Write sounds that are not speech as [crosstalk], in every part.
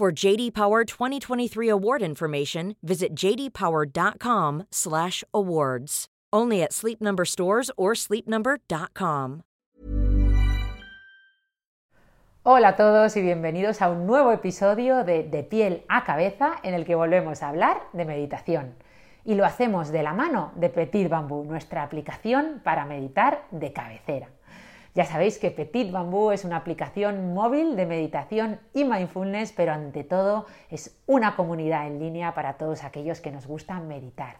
For JD Power 2023 award information, visit jdpower.com/awards. Only at Sleep Number stores or sleepnumber.com. Hola a todos y bienvenidos a un nuevo episodio de De piel a cabeza en el que volvemos a hablar de meditación. Y lo hacemos de la mano de Petit Bambú, nuestra aplicación para meditar de cabecera. Ya sabéis que Petit Bambú es una aplicación móvil de meditación y mindfulness, pero ante todo es una comunidad en línea para todos aquellos que nos gusta meditar.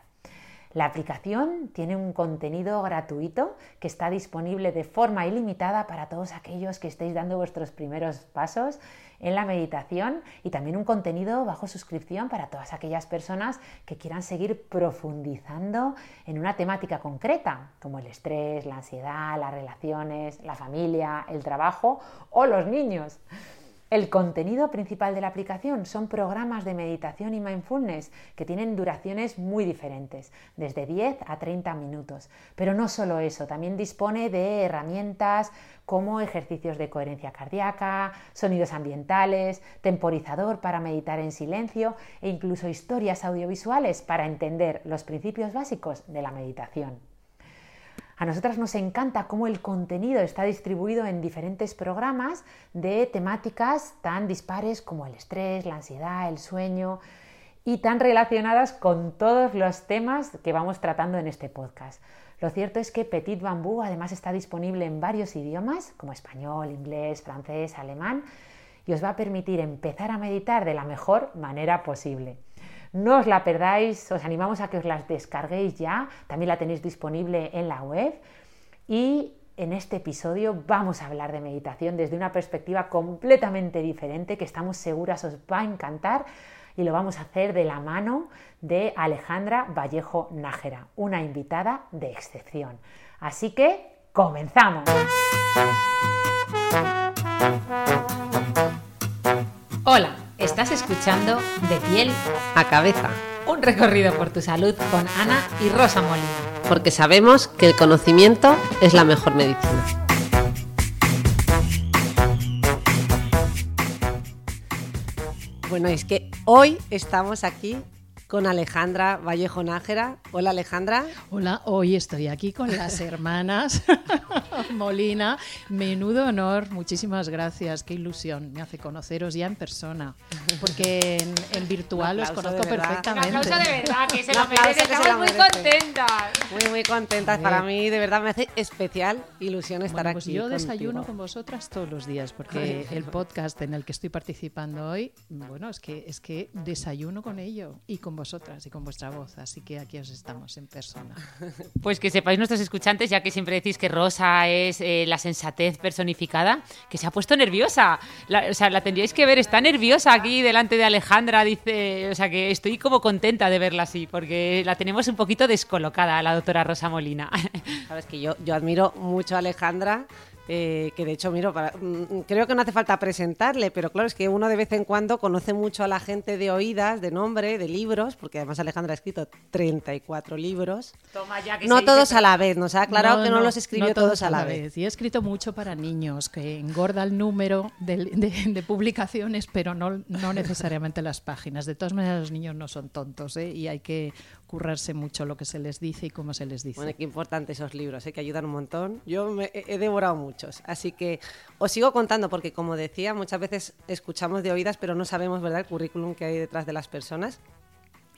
La aplicación tiene un contenido gratuito que está disponible de forma ilimitada para todos aquellos que estéis dando vuestros primeros pasos en la meditación y también un contenido bajo suscripción para todas aquellas personas que quieran seguir profundizando en una temática concreta, como el estrés, la ansiedad, las relaciones, la familia, el trabajo o los niños. El contenido principal de la aplicación son programas de meditación y mindfulness que tienen duraciones muy diferentes, desde 10 a 30 minutos. Pero no solo eso, también dispone de herramientas como ejercicios de coherencia cardíaca, sonidos ambientales, temporizador para meditar en silencio e incluso historias audiovisuales para entender los principios básicos de la meditación. A nosotras nos encanta cómo el contenido está distribuido en diferentes programas de temáticas tan dispares como el estrés, la ansiedad, el sueño y tan relacionadas con todos los temas que vamos tratando en este podcast. Lo cierto es que Petit Bambú además está disponible en varios idiomas como español, inglés, francés, alemán y os va a permitir empezar a meditar de la mejor manera posible. No os la perdáis, os animamos a que os las descarguéis ya, también la tenéis disponible en la web y en este episodio vamos a hablar de meditación desde una perspectiva completamente diferente que estamos seguras os va a encantar y lo vamos a hacer de la mano de Alejandra Vallejo Nájera, una invitada de excepción. Así que comenzamos. Hola. Estás escuchando De piel a cabeza. Un recorrido por tu salud con Ana y Rosa Molina. Porque sabemos que el conocimiento es la mejor medicina. Bueno, es que hoy estamos aquí con Alejandra Vallejo Nájera. Hola Alejandra. Hola, hoy estoy aquí con las [laughs] hermanas [laughs] Molina. Menudo honor, muchísimas gracias, qué ilusión me hace conoceros ya en persona, porque en, virtual os conozco perfectamente. Un aplauso de verdad, que se lo merece, estamos muy contentas. Muy, muy contentas. Para mí, de verdad, me hace especial ilusión estar bueno, pues aquí. Yo desayuno con vosotras todos los días, porque el podcast en el que estoy participando hoy, bueno, es que, es que desayuno con ello y con vosotras y con vuestra voz, así que aquí os estamos en persona. [laughs] Pues que sepáis nuestros escuchantes, ya que siempre decís que Rosa es eh, la sensatez personificada, que se ha puesto nerviosa. o sea, la tendríais que ver, está nerviosa aquí delante de Alejandra, dice, o sea, que estoy como contenta de verla así, porque la tenemos un poquito descolocada, la doctora Rosa Molina. [laughs] Sabes que yo, yo admiro mucho a Alejandra eh, que de hecho, miro, mm, creo que no hace falta presentarle, pero claro, es que uno de vez en cuando conoce mucho a la gente de oídas, de nombre, de libros, porque además Alejandra ha escrito 34 libros. no todos a la vez, nos ha aclarado que no, los escribió todos, a la vez. Y he escrito mucho para niños, que engorda el número [laughs] de, publicaciones, pero no, no necesariamente las páginas. De todas maneras, los niños no son tontos ¿eh? y hay que currarse mucho lo que se les dice y cómo se les dice. Bueno, qué importante esos libros, ¿eh? que ayudan un montón. Yo me he devorado muchos, así que os sigo contando porque como decía, muchas veces escuchamos de oídas, pero no sabemos, ¿verdad?, el currículum que hay detrás de las personas.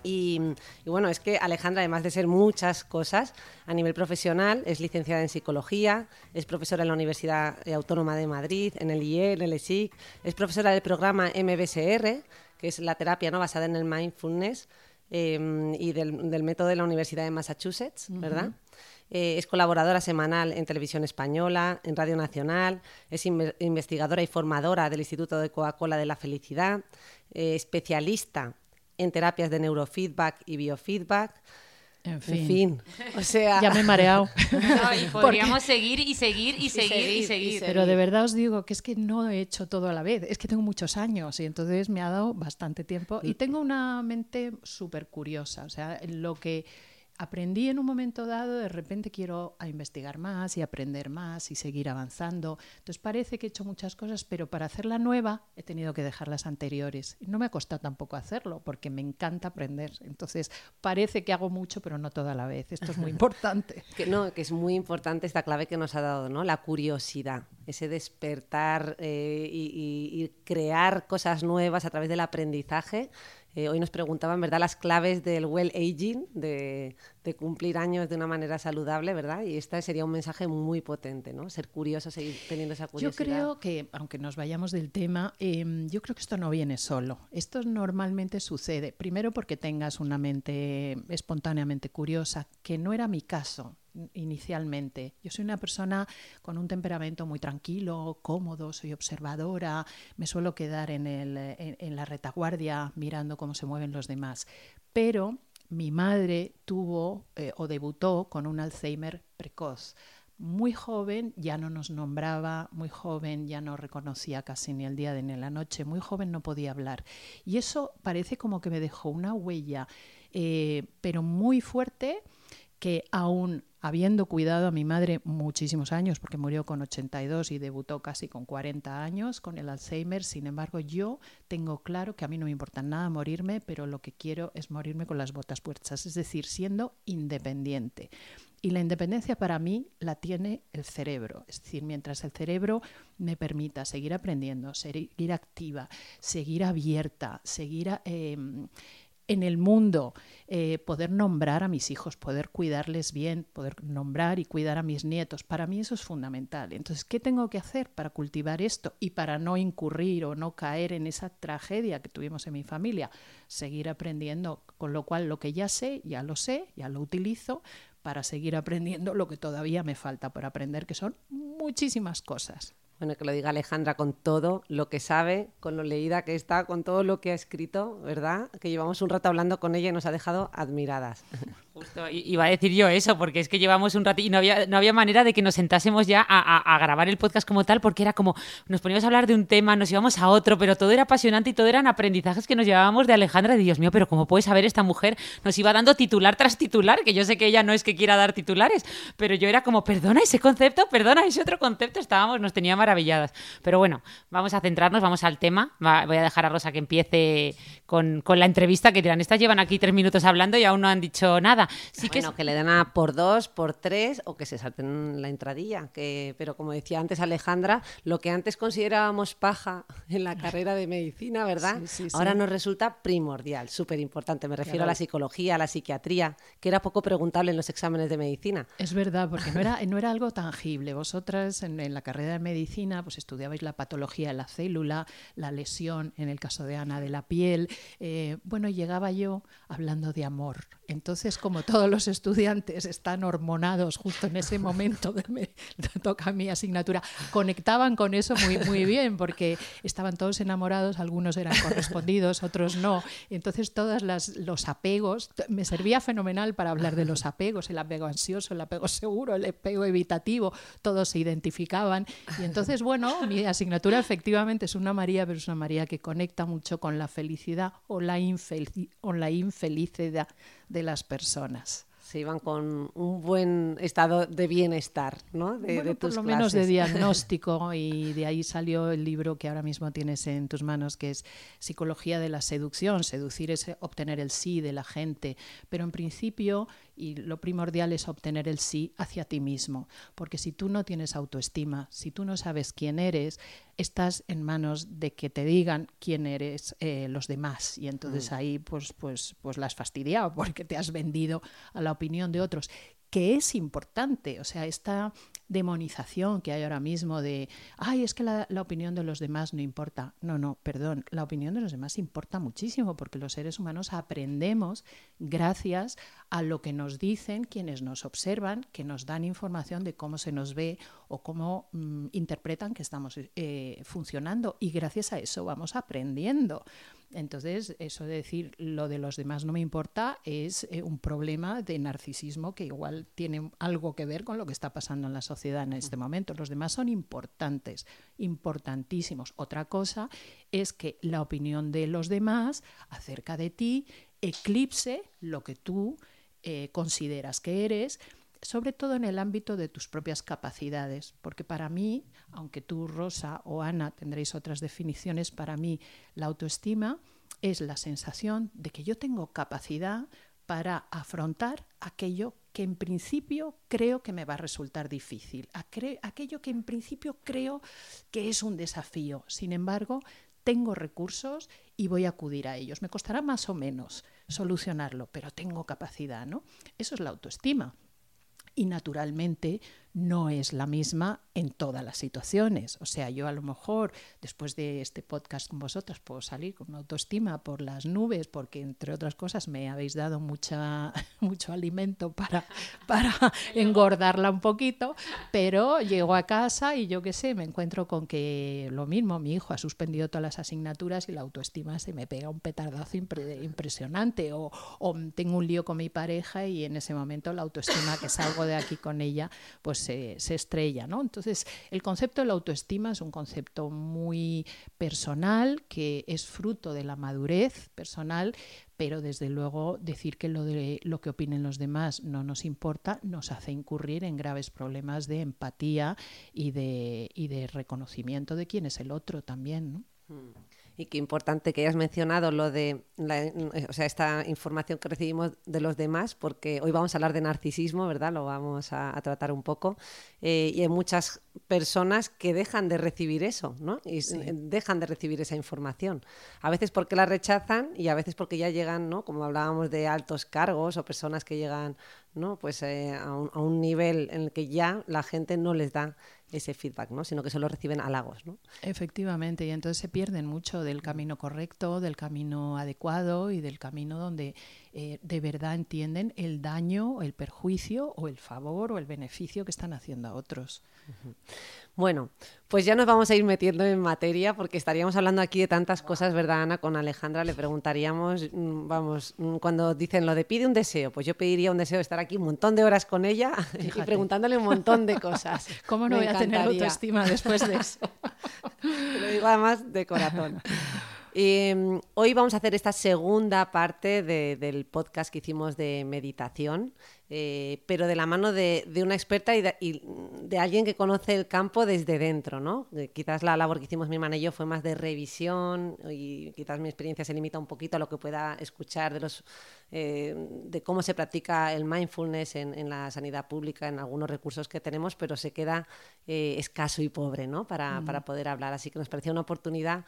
Y, bueno, es que Alejandra, además de ser muchas cosas a nivel profesional, es licenciada en psicología, es profesora en la Universidad Autónoma de Madrid, en el IE, en el ESIC, es profesora del programa MBSR, que es la terapia no basada en el mindfulness, em, y del, método de la Universidad de Massachusetts, ¿verdad? Eh, es colaboradora semanal en Televisión Española, en Radio Nacional, es investigadora y formadora del Instituto de Coca-Cola de la Felicidad, eh, especialista en terapias de neurofeedback y biofeedback. En fin. O sea. Ya me he mareado. [laughs] podríamos seguir y seguir y, seguir, y seguir Pero de verdad os digo que es que no he hecho todo a la vez. Es que tengo muchos años y entonces me ha dado bastante tiempo. Y tengo una mente súper curiosa. O sea, lo que aprendí en un momento dado, de repente quiero investigar más y aprender más y seguir avanzando. Entonces parece que he hecho muchas cosas, pero para hacer la nueva he tenido que dejar las anteriores. No me ha costado tampoco hacerlo, porque me encanta aprender. Entonces parece que hago mucho, pero no toda la vez. Esto es muy [laughs] importante. que no, que es muy importante esta clave que nos ha dado, ¿no? La curiosidad, ese despertar eh, y crear cosas nuevas a través del aprendizaje eh, hoy nos preguntaban, ¿verdad?, las claves del well aging, de, cumplir años de una manera saludable, ¿verdad? Y este sería un mensaje muy potente, ¿no? Ser curioso, seguir teniendo esa curiosidad. Yo creo que, aunque nos vayamos del tema, em, yo creo que esto no viene solo. Esto normalmente sucede, primero porque tengas una mente espontáneamente curiosa, que no era mi caso inicialmente. Yo soy una persona con un temperamento muy tranquilo, cómodo, soy observadora, me suelo quedar en, el, en, la retaguardia mirando cómo se mueven los demás. Pero mi madre tuvo eh, o debutó con un Alzheimer precoz. Muy joven ya no nos nombraba, muy joven ya no reconocía casi ni el día ni la noche, muy joven no podía hablar. Y eso parece como que me dejó una huella, eh, pero muy fuerte que aún habiendo cuidado a mi madre muchísimos años, porque murió con 82 y debutó casi con 40 años con el Alzheimer, sin embargo yo tengo claro que a mí no me importa nada morirme, pero lo que quiero es morirme con las botas puestas, es decir, siendo independiente. Y la independencia para mí la tiene el cerebro. Es decir, mientras el cerebro me permita seguir aprendiendo, seguir activa, seguir abierta, seguir eh, en el mundo, eh, poder nombrar a mis hijos, poder cuidarles bien, poder nombrar y cuidar a mis nietos. Para mí eso es fundamental. Entonces, ¿qué tengo que hacer para cultivar esto y para no incurrir o no caer en esa tragedia que tuvimos en mi familia? Seguir aprendiendo, con lo cual lo que ya sé, ya lo sé, ya lo utilizo para seguir aprendiendo lo que todavía me falta por aprender, que son muchísimas cosas. Bueno, que lo diga Alejandra con todo lo que sabe, con lo leída que está, con todo lo que ha escrito, ¿verdad? Que llevamos un rato hablando con ella y nos ha dejado admiradas. Justo, iba a decir yo eso, porque es que llevamos un rato y no había, no había manera de que nos sentásemos ya a, grabar el podcast como tal, porque era como, nos poníamos a hablar de un tema, nos íbamos a otro, pero todo era apasionante y todo eran aprendizajes que nos llevábamos de Alejandra, de Dios mío, pero ¿cómo puede saber esta mujer? Nos iba dando titular tras titular, que yo sé que ella no es que quiera dar titulares, pero yo era como, perdona ese concepto, perdona ese otro concepto, estábamos, nos tenía maravilladas. Pero bueno, vamos a centrarnos, vamos al tema. voy a dejar a Rosa que empiece con, la entrevista que dirán, estas llevan aquí tres minutos hablando y aún no han dicho nada. Sí que, que le den a por dos, por tres o que se salten la entradilla. Que, pero como decía antes Alejandra, lo que antes considerábamos paja en la carrera de medicina, ¿verdad? Ahora nos resulta primordial, súper importante. Me refiero a la psicología, a la psiquiatría, que era poco preguntable en los exámenes de medicina. Es verdad, porque no era, no era algo tangible. Vosotras en, en la carrera de medicina pues estudiabais la patología de la célula, la lesión, en el caso de Ana, de la piel. Eh, bueno, llegaba yo hablando de amor. Entonces, como todos los estudiantes están hormonados justo en ese momento que me [laughs] toca mi asignatura, conectaban con eso muy, muy bien, porque estaban todos enamorados, algunos eran correspondidos, otros no. Entonces, todos los apegos, me servía fenomenal para hablar de los apegos, el apego ansioso, el apego seguro, el apego evitativo, todos se identificaban. Y entonces, bueno, mi asignatura efectivamente es una María, pero es una María que conecta mucho con la felicidad o la, o la infelicidad de las personas se iban con un buen estado de bienestar, ¿no? De, por lo menos de diagnóstico [laughs] y de ahí salió el libro que ahora mismo tienes en tus manos, que es Psicología de la seducción. Seducir es obtener el sí de la gente, pero en principio y lo primordial es obtener el sí hacia ti mismo, porque si tú no tienes autoestima, si tú no sabes quién eres, estás en manos de que te digan quién eres eh, los demás y entonces mm. ahí pues pues pues la has fastidiado [laughs] porque te has vendido a la opinión de otros que es importante. O sea, esta demonización que hay ahora mismo de, ay, es que la, opinión de los demás no importa. No, no, perdón, la opinión de los demás importa muchísimo porque los seres humanos aprendemos gracias a lo que nos dicen quienes nos observan, que nos dan información de cómo se nos ve o cómo mm, interpretan que estamos eh, funcionando y gracias a eso vamos aprendiendo. Entonces, eso de decir lo de los demás no me importa es eh, un problema de narcisismo que igual tiene algo que ver con lo que está pasando en la sociedad en este momento. Los demás son importantes, importantísimos. Otra cosa es que la opinión de los demás acerca de ti eclipse lo que tú eh, consideras que eres sobre todo en el ámbito de tus propias capacidades, porque para mí, aunque tú, Rosa o Ana, tendréis otras definiciones, para mí la autoestima es la sensación de que yo tengo capacidad para afrontar aquello que en principio creo que me va a resultar difícil, aquello que en principio creo que es un desafío. Sin embargo, tengo recursos y voy a acudir a ellos. Me costará más o menos solucionarlo, pero tengo capacidad, ¿no? Eso es la autoestima y naturalmente no es la misma en todas las situaciones. O sea, yo a lo mejor después de este podcast con vosotros puedo salir con una autoestima por las nubes porque entre otras cosas me habéis dado mucha, [laughs] mucho alimento para, [laughs] para [laughs] engordarla un poquito, pero llego a casa y yo qué sé, me encuentro con que lo mismo, mi hijo ha suspendido todas las asignaturas y la autoestima se me pega un petardazo impresionante o, o tengo un lío con mi pareja y en ese momento la autoestima que salgo de aquí con ella, pues se, estrella. ¿no? Entonces, el concepto de la autoestima es un concepto muy personal, que es fruto de la madurez personal, pero desde luego decir que lo de lo que opinen los demás no nos importa nos hace incurrir en graves problemas de empatía y de, y de reconocimiento de quién es el otro también. ¿no? Mm y qué importante que hayas mencionado lo de o sea, esta información que recibimos de los demás, porque hoy vamos a hablar de narcisismo, ¿verdad? Lo vamos a, tratar un poco. Eh, y hay muchas personas que dejan de recibir eso, ¿no? Y dejan de recibir esa información. A veces porque la rechazan y a veces porque ya llegan, ¿no? Como hablábamos de altos cargos o personas que llegan, ¿no? Pues eh, a, un, a un nivel en el que ya la gente no les da ese feedback, ¿no? sino que solo reciben halagos. ¿no? Efectivamente, y entonces se pierden mucho del camino correcto, del camino adecuado y del camino donde eh, de verdad entienden el daño, el perjuicio o el favor o el beneficio que están haciendo a otros. Bueno, pues ya nos vamos a ir metiendo en materia porque estaríamos hablando aquí de tantas cosas, ¿verdad, Ana? Con Alejandra le preguntaríamos, mm, vamos, mm, cuando dicen lo de pide un deseo, pues yo pediría un deseo de estar aquí un montón de horas con ella [laughs] y preguntándole un montón de cosas. [laughs] ¿Cómo no voy a tener autoestima después de [laughs] eso? lo digo además de corazón. Em, hoy vamos a hacer esta segunda parte del podcast que hicimos de meditación. Eh, pero de la mano de, una experta y de, alguien que conoce el campo desde dentro, ¿no? Eh, quizás la labor que hicimos mi hermana y yo fue más de revisión y quizás mi experiencia se limita un poquito a lo que pueda escuchar de los eh, de cómo se practica el mindfulness en, la sanidad pública, en algunos recursos que tenemos, pero se queda escaso y pobre, ¿no? Para, para, poder hablar. Así que nos pareció una oportunidad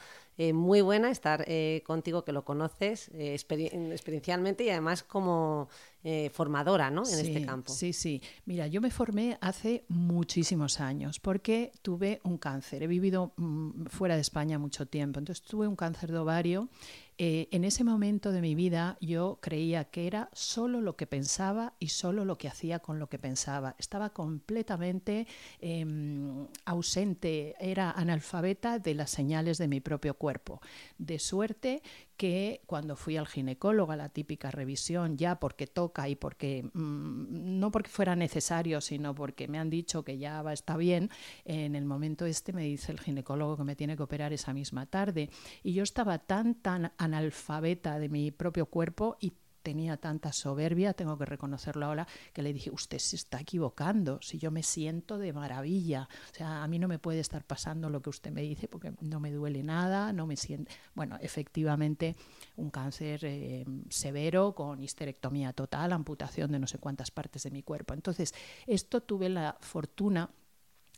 muy buena estar contigo, que lo conoces experiencialmente y además como eh, formadora ¿no? en este campo. Sí, sí. Mira, yo me formé hace muchísimos años porque tuve un cáncer. He vivido mm, fuera de España mucho tiempo. Entonces tuve un cáncer de ovario eh, en ese momento de mi vida yo creía que era solo lo que pensaba y solo lo que hacía con lo que pensaba. Estaba completamente em, ausente, era analfabeta de las señales de mi propio cuerpo. De suerte que cuando fui al ginecólogo a la típica revisión, ya porque toca y porque mm, no porque fuera necesario, sino porque me han dicho que ya va, está bien, en el momento este me dice el ginecólogo que me tiene que operar esa misma tarde. Y yo estaba tan, tan analfabeta de mi propio cuerpo y tenía tanta soberbia, tengo que reconocerlo ahora, que le dije, usted se está equivocando, si yo me siento de maravilla, o sea, a mí no me puede estar pasando lo que usted me dice porque no me duele nada, no me siento... Bueno, efectivamente, un cáncer eh, severo con histerectomía total, amputación de no sé cuántas partes de mi cuerpo. Entonces, esto tuve la fortuna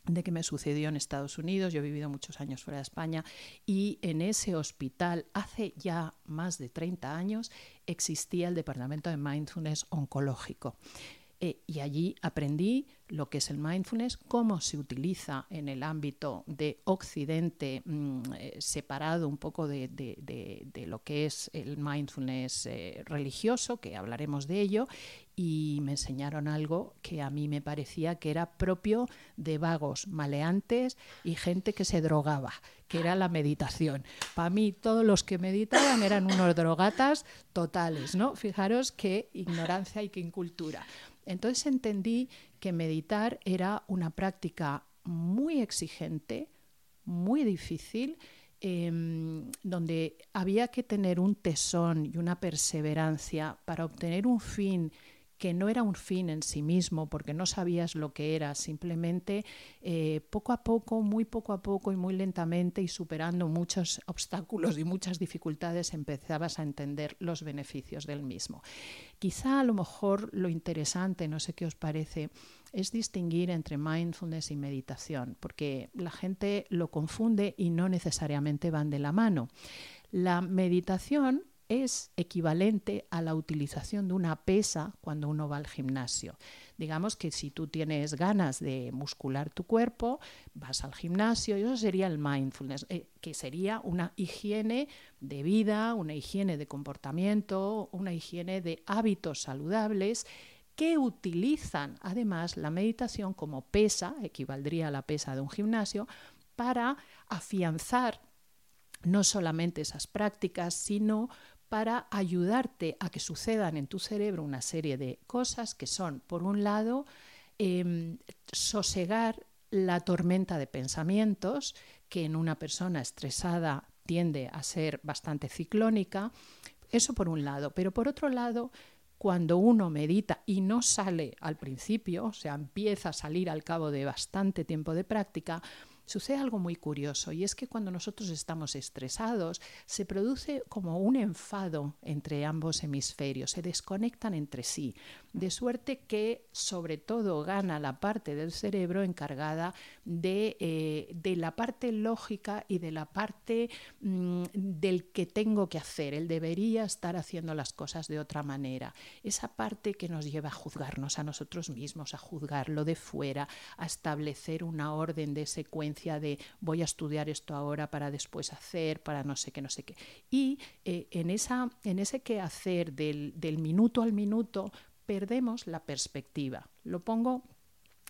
de que me sucedió en Estados Unidos, yo he vivido muchos años fuera de España y en ese hospital hace ya más de 30 años existía el departamento de mindfulness oncológico. Eh, y allí aprendí lo que es el mindfulness, cómo se utiliza en el ámbito de Occidente, mm, eh, separado un poco de, lo que es el mindfulness eh, religioso, que hablaremos de ello, y me enseñaron algo que a mí me parecía que era propio de vagos, maleantes y gente que se drogaba, que era la meditación. Para mí todos los que meditaban eran unos drogatas totales, ¿no? Fijaros qué ignorancia y qué incultura. Entonces entendí que meditar era una práctica muy exigente, muy difícil, em, donde había que tener un tesón y una perseverancia para obtener un fin que no era un fin en sí mismo, porque no sabías lo que era, simplemente eh, poco a poco, muy poco a poco y muy lentamente y superando muchos obstáculos y muchas dificultades, empezabas a entender los beneficios del mismo. Quizá a lo mejor lo interesante, no sé qué os parece, es distinguir entre mindfulness y meditación, porque la gente lo confunde y no necesariamente van de la mano. La meditación es equivalente a la utilización de una pesa cuando uno va al gimnasio. Digamos que si tú tienes ganas de muscular tu cuerpo, vas al gimnasio y eso sería el mindfulness, eh, que sería una higiene de vida, una higiene de comportamiento, una higiene de hábitos saludables que utilizan además la meditación como pesa, equivaldría a la pesa de un gimnasio, para afianzar no solamente esas prácticas, sino para ayudarte a que sucedan en tu cerebro una serie de cosas que son, por un lado, em, sosegar la tormenta de pensamientos, que en una persona estresada tiende a ser bastante ciclónica, eso por un lado, pero por otro lado, cuando uno medita y no sale al principio, o sea, empieza a salir al cabo de bastante tiempo de práctica, sucede algo muy curioso y es que cuando nosotros estamos estresados se produce como un enfado entre ambos hemisferios, se desconectan entre sí, de suerte que sobre todo gana la parte del cerebro encargada de, eh, la parte lógica y de la parte mm, del que tengo que hacer, él debería estar haciendo las cosas de otra manera, esa parte que nos lleva a juzgarnos a nosotros mismos, a juzgarlo de fuera, a establecer una orden de secuencia de voy a estudiar esto ahora para después hacer, para no sé qué, no sé qué. Y eh, en, esa, en ese quehacer del, del minuto al minuto perdemos la perspectiva. Lo pongo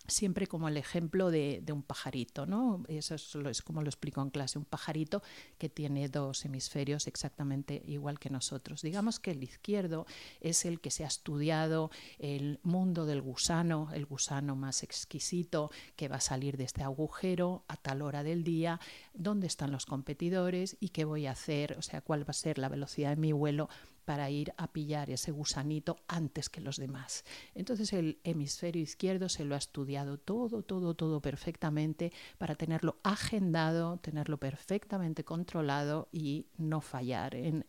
siempre como el ejemplo de, un pajarito, ¿no? Eso es, como lo explico en clase, un pajarito que tiene dos hemisferios exactamente igual que nosotros. Digamos que el izquierdo es el que se ha estudiado el mundo del gusano, el gusano más exquisito que va a salir de este agujero a tal hora del día, dónde están los competidores y qué voy a hacer, o sea, cuál va a ser la velocidad de mi vuelo para ir a pillar ese gusanito antes que los demás. Entonces el hemisferio izquierdo se lo ha estudiado todo, todo, todo perfectamente para tenerlo agendado, tenerlo perfectamente controlado y no fallar en,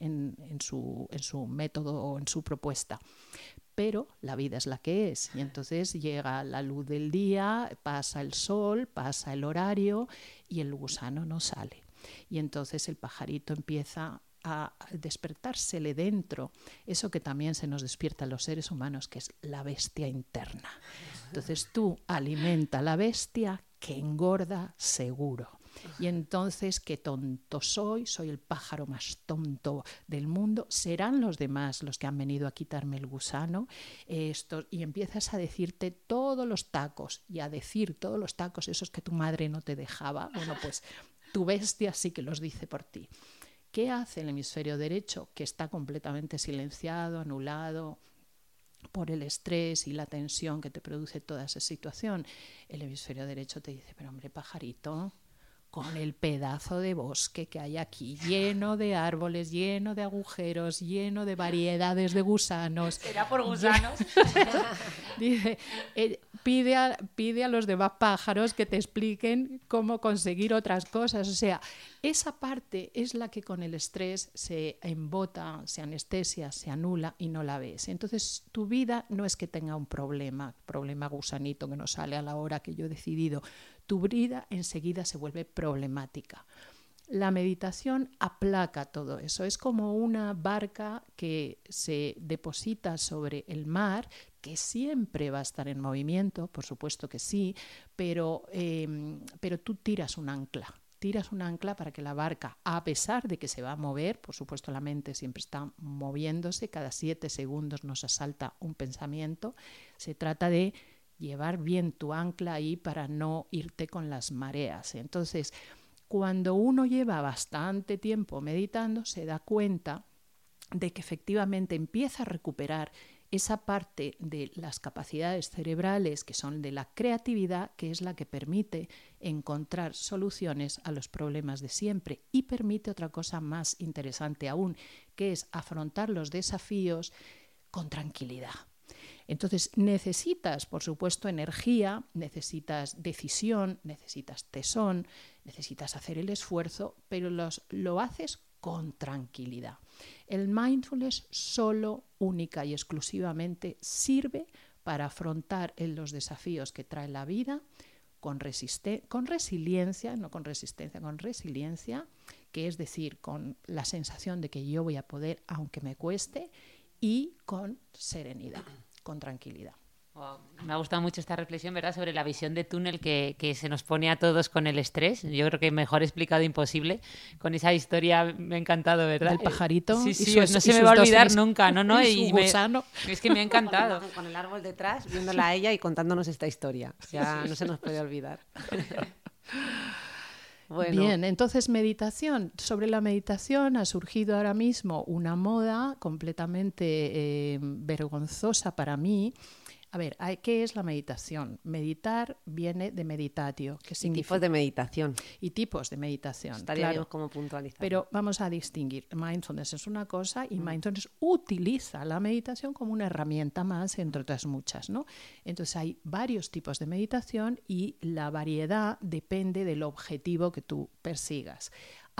su, su método o en su propuesta pero la vida es la que es. Y entonces llega la luz del día, pasa el sol, pasa el horario y el gusano no sale. Y entonces el pajarito empieza a despertársele dentro eso que también se nos despierta a los seres humanos, que es la bestia interna. Entonces tú alimenta la bestia que engorda seguro. Y entonces, qué tonto soy, soy el pájaro más tonto del mundo, serán los demás los que han venido a quitarme el gusano. Esto, y empiezas a decirte todos los tacos y a decir todos los tacos esos que tu madre no te dejaba. Bueno, pues tu bestia sí que los dice por ti. ¿Qué hace el hemisferio derecho? Que está completamente silenciado, anulado por el estrés y la tensión que te produce toda esa situación. El hemisferio derecho te dice, pero hombre, pajarito, con el pedazo de bosque que hay aquí, lleno de árboles, lleno de agujeros, lleno de variedades de gusanos. Era por gusanos. [laughs] Dice, eh, pide, a, pide a los demás pájaros que te expliquen cómo conseguir otras cosas. O sea, esa parte es la que con el estrés se embota, se anestesia, se anula y no la ves. Entonces, tu vida no es que tenga un problema, problema gusanito que no sale a la hora que yo he decidido tu vida enseguida se vuelve problemática. La meditación aplaca todo eso. Es como una barca que se deposita sobre el mar, que siempre va a estar en movimiento, por supuesto que sí, pero, em, pero tú tiras un ancla tiras un ancla para que la barca, a pesar de que se va a mover, por supuesto la mente siempre está moviéndose, cada siete segundos nos asalta un pensamiento, se trata de llevar bien tu ancla ahí para no irte con las mareas. Entonces, cuando uno lleva bastante tiempo meditando, se da cuenta de que efectivamente empieza a recuperar esa parte de las capacidades cerebrales que son de la creatividad, que es la que permite encontrar soluciones a los problemas de siempre y permite otra cosa más interesante aún, que es afrontar los desafíos con tranquilidad. Entonces necesitas, por supuesto, energía, necesitas decisión, necesitas tesón, necesitas hacer el esfuerzo, pero lo haces con tranquilidad. El mindfulness solo, única y exclusivamente sirve para afrontar los desafíos que trae la vida con resiliencia, no con resistencia, con resiliencia, que es decir, con la sensación de que yo voy a poder aunque me cueste y con serenidad, con tranquilidad. Me ha gustado mucho esta reflexión, ¿verdad?, sobre la visión de túnel que, se nos pone a todos con el estrés. Yo creo que mejor explicado imposible. Con esa historia me ha encantado, ¿verdad? El pajarito. Sí, sí, no se me va a olvidar nunca, ¿no? no [laughs] y, es que me ha encantado. Con el árbol detrás, viéndola a ella y contándonos esta historia. Ya no se nos puede olvidar. [laughs] Bien, entonces meditación. Sobre la meditación ha surgido ahora mismo una moda completamente eh, vergonzosa para mí, a ver, ¿qué es la meditación? Meditar viene de meditatio, que significa... tipos de meditación. Y tipos de meditación, Estaría claro. como puntualizar. Pero vamos a distinguir. Mindfulness es una cosa y mm. mindfulness utiliza la meditación como una herramienta más, entre otras muchas, ¿no? Entonces hay varios tipos de meditación y la variedad depende del objetivo que tú persigas.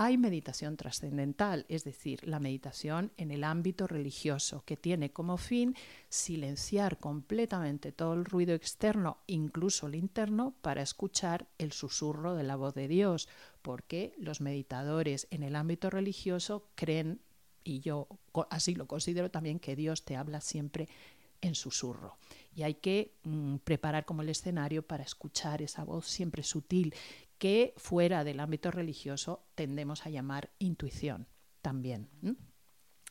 Hay meditación trascendental, es decir, la meditación en el ámbito religioso, que tiene como fin silenciar completamente todo el ruido externo, incluso el interno, para escuchar el susurro de la voz de Dios, porque los meditadores en el ámbito religioso creen, y yo así lo considero también, que Dios te habla siempre en susurro. Y hay que mm, preparar como el escenario para escuchar esa voz siempre sutil que fuera del ámbito religioso tendemos a llamar intuición también.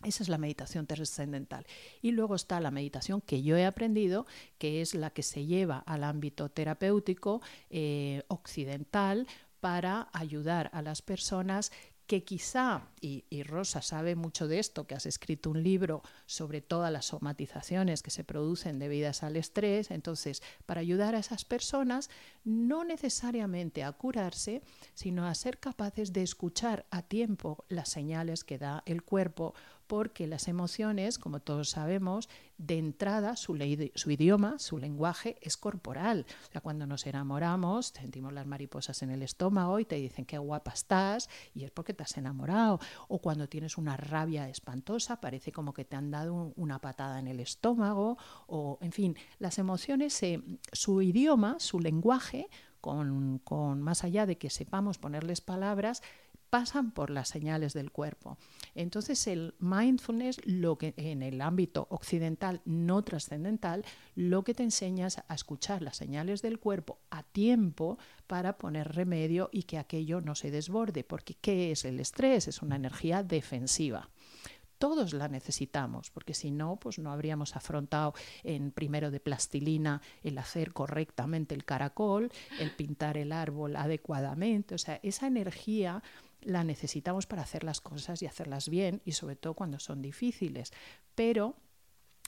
Esa es la meditación trascendental. Y luego está la meditación que yo he aprendido, que es la que se lleva al ámbito terapéutico eh, occidental para ayudar a las personas que quizá, y, Rosa sabe mucho de esto, que has escrito un libro sobre todas las somatizaciones que se producen debidas al estrés, entonces, para ayudar a esas personas, no necesariamente a curarse, sino a ser capaces de escuchar a tiempo las señales que da el cuerpo porque las emociones, como todos sabemos, de entrada su, idioma, su lenguaje es corporal. O sea, cuando nos enamoramos, sentimos las mariposas en el estómago y te dicen qué guapa estás y es porque te has enamorado. O cuando tienes una rabia espantosa, parece como que te han dado una patada en el estómago. O, en fin, las emociones, su idioma, su lenguaje, con más allá de que sepamos ponerles palabras, pasan por las señales del cuerpo. Entonces el mindfulness, lo que en el ámbito occidental no trascendental, lo que te enseña es a escuchar las señales del cuerpo a tiempo para poner remedio y que aquello no se desborde, porque ¿qué es el estrés? Es una energía defensiva todos la necesitamos, porque si no, pues no habríamos afrontado en primero de plastilina el hacer correctamente el caracol, el pintar el árbol adecuadamente, o sea, esa energía la necesitamos para hacer las cosas y hacerlas bien y sobre todo cuando son difíciles. Pero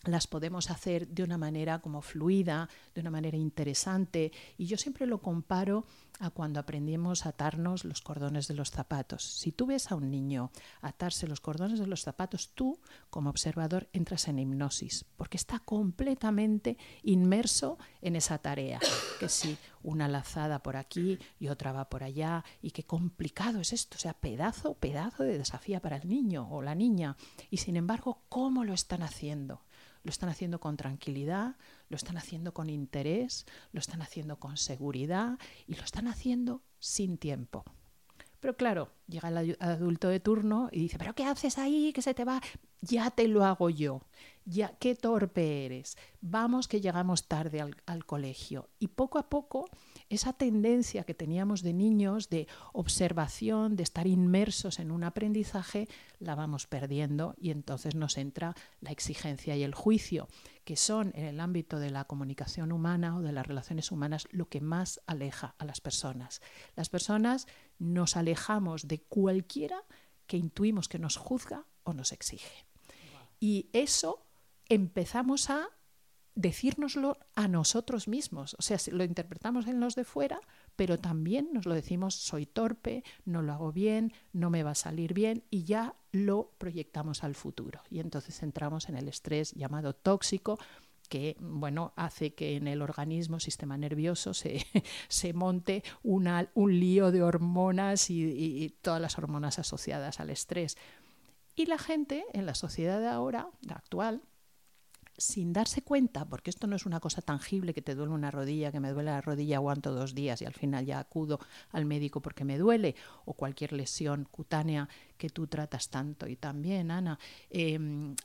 las podemos hacer de una manera como fluida, de una manera interesante. Y yo siempre lo comparo a cuando aprendimos a atarnos los cordones de los zapatos. Si tú ves a un niño atarse los cordones de los zapatos, tú como observador entras en hipnosis, porque está completamente inmerso en esa tarea. Que si una lazada por aquí y otra va por allá, y qué complicado es esto, o sea, pedazo, pedazo de desafío para el niño o la niña. Y sin embargo, ¿cómo lo están haciendo? Lo están haciendo con tranquilidad, lo están haciendo con interés, lo están haciendo con seguridad y lo están haciendo sin tiempo. Pero claro, llega el adulto de turno y dice, pero ¿qué haces ahí? Que se te va. Ya te lo hago yo. Ya, qué torpe eres. Vamos que llegamos tarde al, al colegio. Y poco a poco esa tendencia que teníamos de niños de observación, de estar inmersos en un aprendizaje, la vamos perdiendo y entonces nos entra la exigencia y el juicio, que son en el ámbito de la comunicación humana o de las relaciones humanas lo que más aleja a las personas. Las personas nos alejamos de cualquiera que intuimos que nos juzga o nos exige. Y eso empezamos a decírnoslo a nosotros mismos. O sea, lo interpretamos en los de fuera, pero también nos lo decimos, soy torpe, no lo hago bien, no me va a salir bien y ya lo proyectamos al futuro. Y entonces entramos en el estrés llamado tóxico que bueno, hace que en el organismo, sistema nervioso, se, [laughs] se monte un lío de hormonas y, y todas las hormonas asociadas al estrés. Y la gente en la sociedad de ahora, la actual, sin darse cuenta, porque esto no es una cosa tangible que te duele una rodilla, que me duele la rodilla, aguanto dos días y al final ya acudo al médico porque me duele, o cualquier lesión cutánea que tú tratas tanto y también, Ana. Em,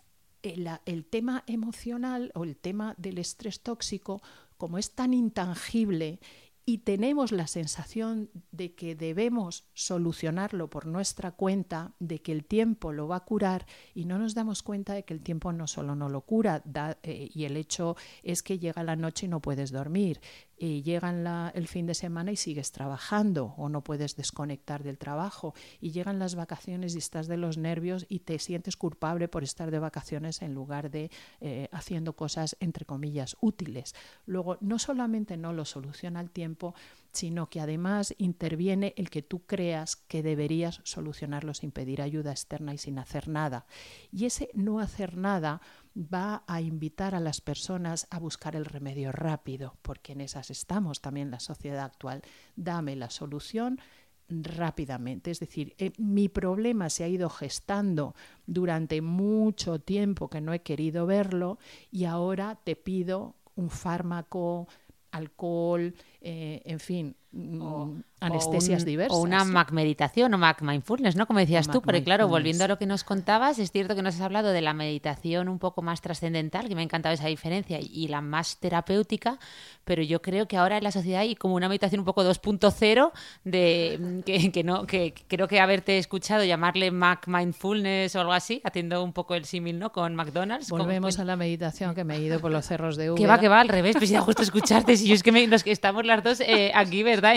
el, el tema emocional o el tema del estrés tóxico, como es tan intangible y tenemos la sensación de que debemos solucionarlo por nuestra cuenta, de que el tiempo lo va a curar y no nos damos cuenta de que el tiempo no solo no lo cura eh, y el hecho es que llega la noche y no puedes dormir, y llegan el fin de semana y sigues trabajando o no puedes desconectar del trabajo y llegan las vacaciones y estás de los nervios y te sientes culpable por estar de vacaciones en lugar de eh, haciendo cosas entre comillas útiles. Luego, no solamente no lo soluciona el tiempo, sino que además interviene el que tú creas que deberías solucionarlo sin pedir ayuda externa y sin hacer nada. Y ese no hacer nada va a invitar a las personas a buscar el remedio rápido, porque en esas estamos también la sociedad actual. Dame la solución rápidamente. Es decir, eh, mi problema se ha ido gestando durante mucho tiempo que no he querido verlo y ahora te pido un fármaco, alcohol, eh, en fin, mm, anestesias diversas. O una Mac meditación o Mac mindfulness, ¿no? Como decías tú, porque claro, volviendo a lo que nos contabas, es cierto que nos has hablado de la meditación un poco más trascendental, que me ha encantado esa diferencia, y la más terapéutica, pero yo creo que ahora en la sociedad hay como una meditación un poco 2.0 de mm, que, que, no que creo que haberte escuchado llamarle Mac mindfulness o algo así, haciendo un poco el símil, ¿no? Con McDonald's. Volvemos a la meditación que me he ido por los cerros de Úbeda. Que va, que va, al revés, pues ya justo escucharte, si yo es que me, que estamos las dos eh, [laughs] aquí, ¿verdad?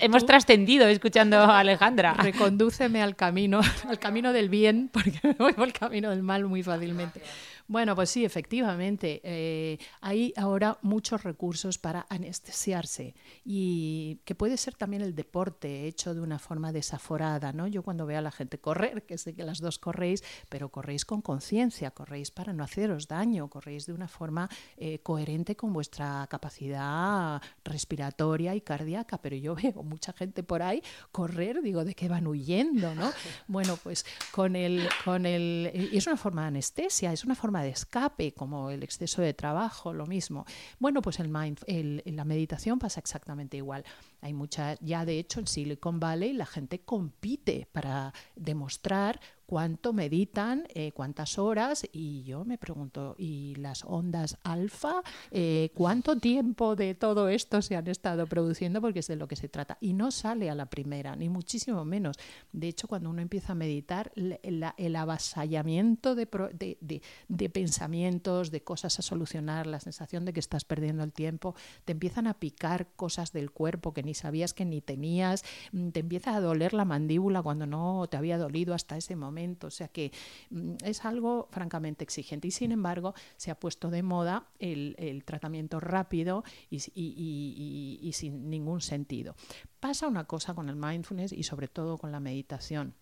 hemos trascendido escuchando a Alejandra. [laughs] Recondúceme al camino, al camino del bien, porque [laughs] me voy por el camino del mal muy fácilmente. Bueno, pues sí, efectivamente. Eh, hay ahora muchos recursos para anestesiarse y que puede ser también el deporte hecho de una forma desaforada. ¿no? Yo cuando veo a la gente correr, que sé que las dos corréis, pero corréis con conciencia, corréis para no haceros daño, corréis de una forma eh, coherente con vuestra capacidad respiratoria y cardíaca. Pero yo [laughs] veo mucha gente por ahí correr, digo, ¿de qué van huyendo? ¿no? [laughs] Bueno, pues con el, con el. Y es una forma de anestesia, es una forma de escape, como el exceso de trabajo, lo mismo. Bueno, pues el, mind, la meditación pasa exactamente igual. Hay mucha, ya de hecho en Silicon Valley la gente compite para demostrar cuánto meditan, eh, cuántas horas, y yo me pregunto, ¿y las ondas alfa? Eh, ¿Cuánto tiempo de todo esto se han estado produciendo? Porque es de lo que se trata. Y no sale a la primera, ni muchísimo menos. De hecho, cuando uno empieza a meditar, el avasallamiento de, de, pensamientos, de cosas a solucionar, la sensación de que estás perdiendo el tiempo, te empiezan a picar cosas del cuerpo que ni sabías que ni tenías, mm, te empieza a doler la mandíbula cuando no te había dolido hasta ese momento o sea que mm, es algo francamente exigente. Y sin embargo, se ha puesto de moda el, tratamiento rápido y, sin ningún sentido. Pasa una cosa con el mindfulness y sobre todo con la meditación,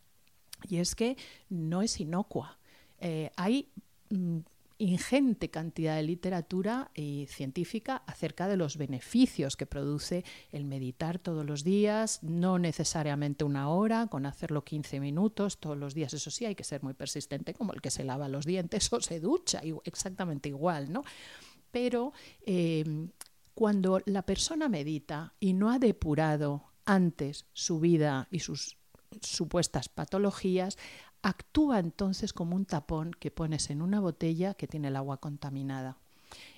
y es que no es inocua. Eh, hay mm, ingente cantidad de literatura y científica acerca de los beneficios que produce el meditar todos los días, no necesariamente una hora, con hacerlo 15 minutos todos los días. Eso sí, hay que ser muy persistente, como el que se lava los dientes [laughs] o se ducha, exactamente igual, ¿no? Pero em, cuando la persona medita y no ha depurado antes su vida y sus supuestas patologías, actúa entonces como un tapón que pones en una botella que tiene el agua contaminada.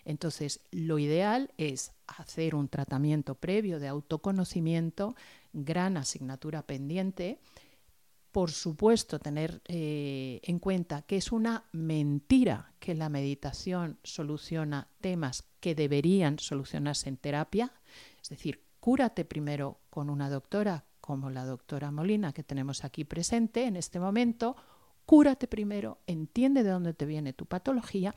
Entonces, lo ideal es hacer un tratamiento previo de autoconocimiento, gran asignatura pendiente, por supuesto, tener eh, en cuenta que es una mentira que la meditación soluciona temas que deberían solucionarse en terapia. Es decir, cúrate primero con una doctora como la doctora Molina que tenemos aquí presente en este momento. Cúrate primero, entiende de dónde te viene tu patología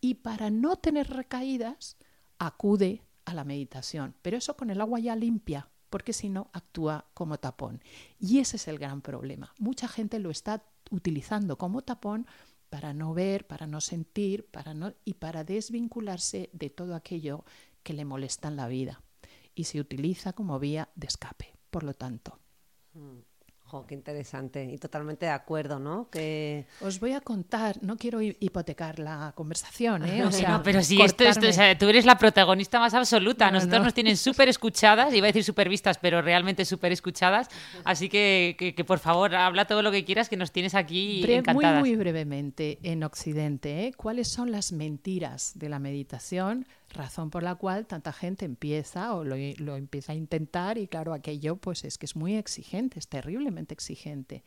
y para no tener recaídas, acude a la meditación. Pero eso con el agua ya limpia, porque si no actúa como tapón. Y ese es el gran problema. Mucha gente lo está utilizando como tapón para no ver, para no sentir, para no y para desvincularse de todo aquello que le molesta en la vida y se utiliza como vía de escape. Por lo tanto, mm qué interesante y totalmente de acuerdo, ¿no? Que... Os voy a contar, no quiero hipotecar la conversación, ¿eh? [laughs] O sea, pero si esto, esto o sea, tú eres la protagonista más absoluta, nosotros nos tienen súper escuchadas, iba a decir súper vistas, pero realmente súper escuchadas, así que, que, por favor, habla todo lo que quieras, que nos tienes aquí encantadas. Muy, muy brevemente, en Occidente, ¿eh? ¿cuáles son las mentiras de la meditación? Razón por la cual tanta gente empieza o lo, empieza a intentar y claro, aquello pues es que es muy exigente, es terriblemente exigente.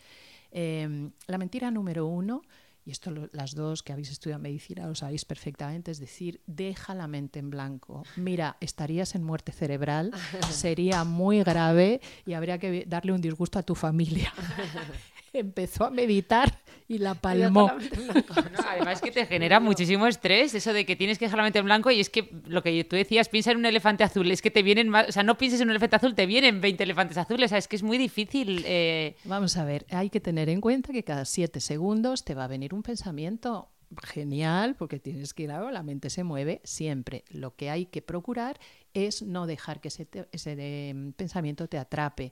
Em, la mentira número uno, y esto las dos que habéis estudiado medicina lo sabéis perfectamente, es decir, deja la mente en blanco. Mira, estarías en muerte cerebral, [laughs] sería muy grave y habría que darle un disgusto a tu familia. [laughs] [laughs] Empezó a meditar y la palmó. [laughs] además que te genera muchísimo estrés eso de que tienes que dejar la mente en blanco y es que lo que tú decías, piensa en un elefante azul, es que te vienen más, o sea, no pienses en un elefante azul, te vienen 20 elefantes azules, o sea, es que es muy difícil. Eh. Vamos a ver, hay que tener en cuenta que cada 7 segundos te va a venir un pensamiento genial porque tienes que, claro, la mente se mueve siempre. Lo que hay que procurar es no dejar que ese, ese eh, pensamiento te atrape.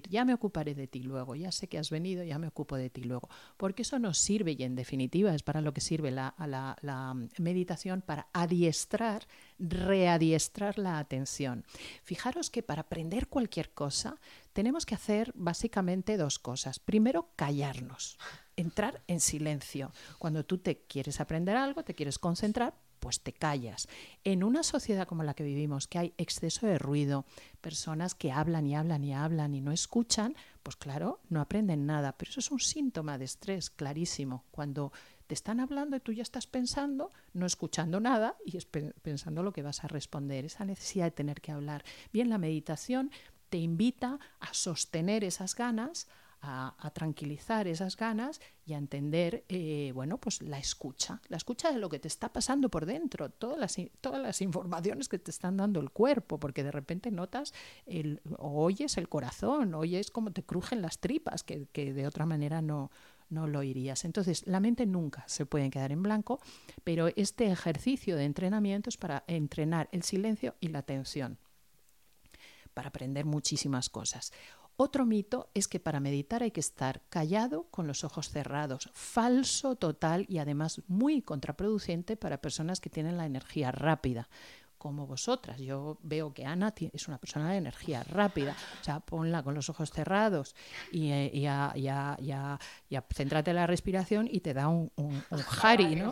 decir, ya me ocuparé de ti luego, ya sé que has venido, ya me ocupo de ti luego, porque eso nos sirve y en definitiva es para lo que sirve la, la meditación, para adiestrar, readiestrar la atención. Fijaros que para aprender cualquier cosa tenemos que hacer básicamente dos cosas. Primero, callarnos, entrar en silencio. Cuando tú te quieres aprender algo, te quieres concentrar, pues te callas. En una sociedad como la que vivimos, que hay exceso de ruido, personas que hablan y hablan y hablan y no escuchan, pues claro, no aprenden nada. Pero eso es un síntoma de estrés clarísimo. Cuando te están hablando y tú ya estás pensando, no escuchando nada y pensando lo que vas a responder. Esa necesidad de tener que hablar. Bien, la meditación te invita a sostener esas ganas, a, tranquilizar esas ganas y a entender, eh, bueno, pues la escucha, la escucha de lo que te está pasando por dentro, todas las, todas las informaciones que te están dando el cuerpo, porque de repente notas, el, oyes el corazón, oyes cómo te crujen las tripas, que, que de otra manera no, no lo irías. Entonces, la mente nunca se puede quedar en blanco, pero este ejercicio de entrenamiento es para entrenar el silencio y la atención, para aprender muchísimas cosas. Otro mito es que para meditar hay que estar callado con los ojos cerrados. Falso total y además muy contraproducente para personas que tienen la energía rápida como vosotras. Yo veo que Ana es una persona de energía rápida. O sea, ponla con los ojos cerrados y, eh, céntrate en la respiración y te da un, un, jari, ¿no?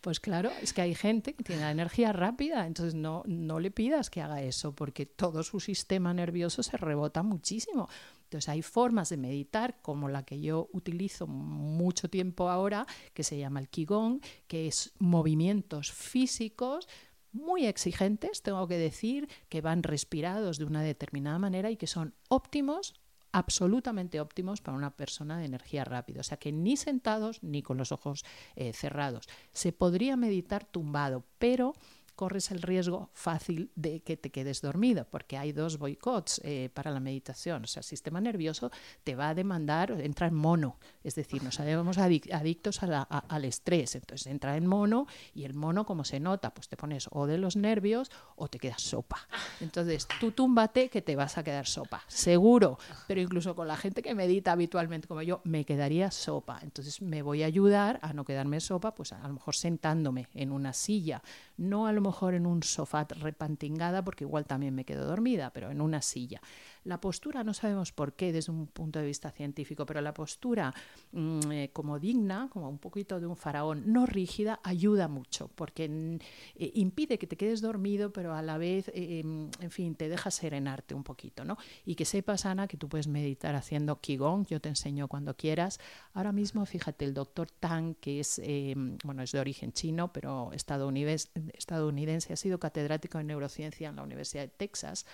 pues claro, es que hay gente que tiene la energía rápida, entonces no, no le pidas que haga eso porque todo su sistema nervioso se rebota muchísimo. Entonces hay formas de meditar como la que yo utilizo mucho tiempo ahora, que se llama el Qigong, que es movimientos físicos muy exigentes, tengo que decir, que van respirados de una determinada manera y que son óptimos absolutamente óptimos para una persona de energía rápida. O sea que ni sentados ni con los ojos eh, cerrados. Se podría meditar tumbado, pero corres el riesgo fácil de que te quedes dormido, porque hay dos boicots eh, para la meditación. O sea, el sistema nervioso te va a demandar, entra en mono, es decir, nos sabemos adictos al estrés, entonces entra en mono y el mono, como se nota, pues te pones o de los nervios o te quedas sopa. Entonces, tú túmbate que te vas a quedar sopa, seguro, pero incluso con la gente que medita habitualmente como yo, me quedaría sopa. Entonces, me voy a ayudar a no quedarme sopa, pues a lo mejor sentándome en una silla, no a lo mejor en un sofá repantingada, porque igual también me quedo dormida, pero en una silla. La postura, no sabemos por qué desde un punto de vista científico, pero la postura mm, eh, como digna, como un poquito de un faraón, no rígida, ayuda mucho, porque mm, eh, impide que te quedes dormido, pero a la vez, eh, em, en fin, te deja serenarte un poquito, ¿no? Y que sepas, Ana, que tú puedes meditar haciendo Qigong, yo te enseño cuando quieras. Ahora mismo, fíjate, el doctor Tang, que es, em, bueno, es de origen chino, pero estadounidense, estadounidense, ha sido catedrático en neurociencia en la Universidad de Texas,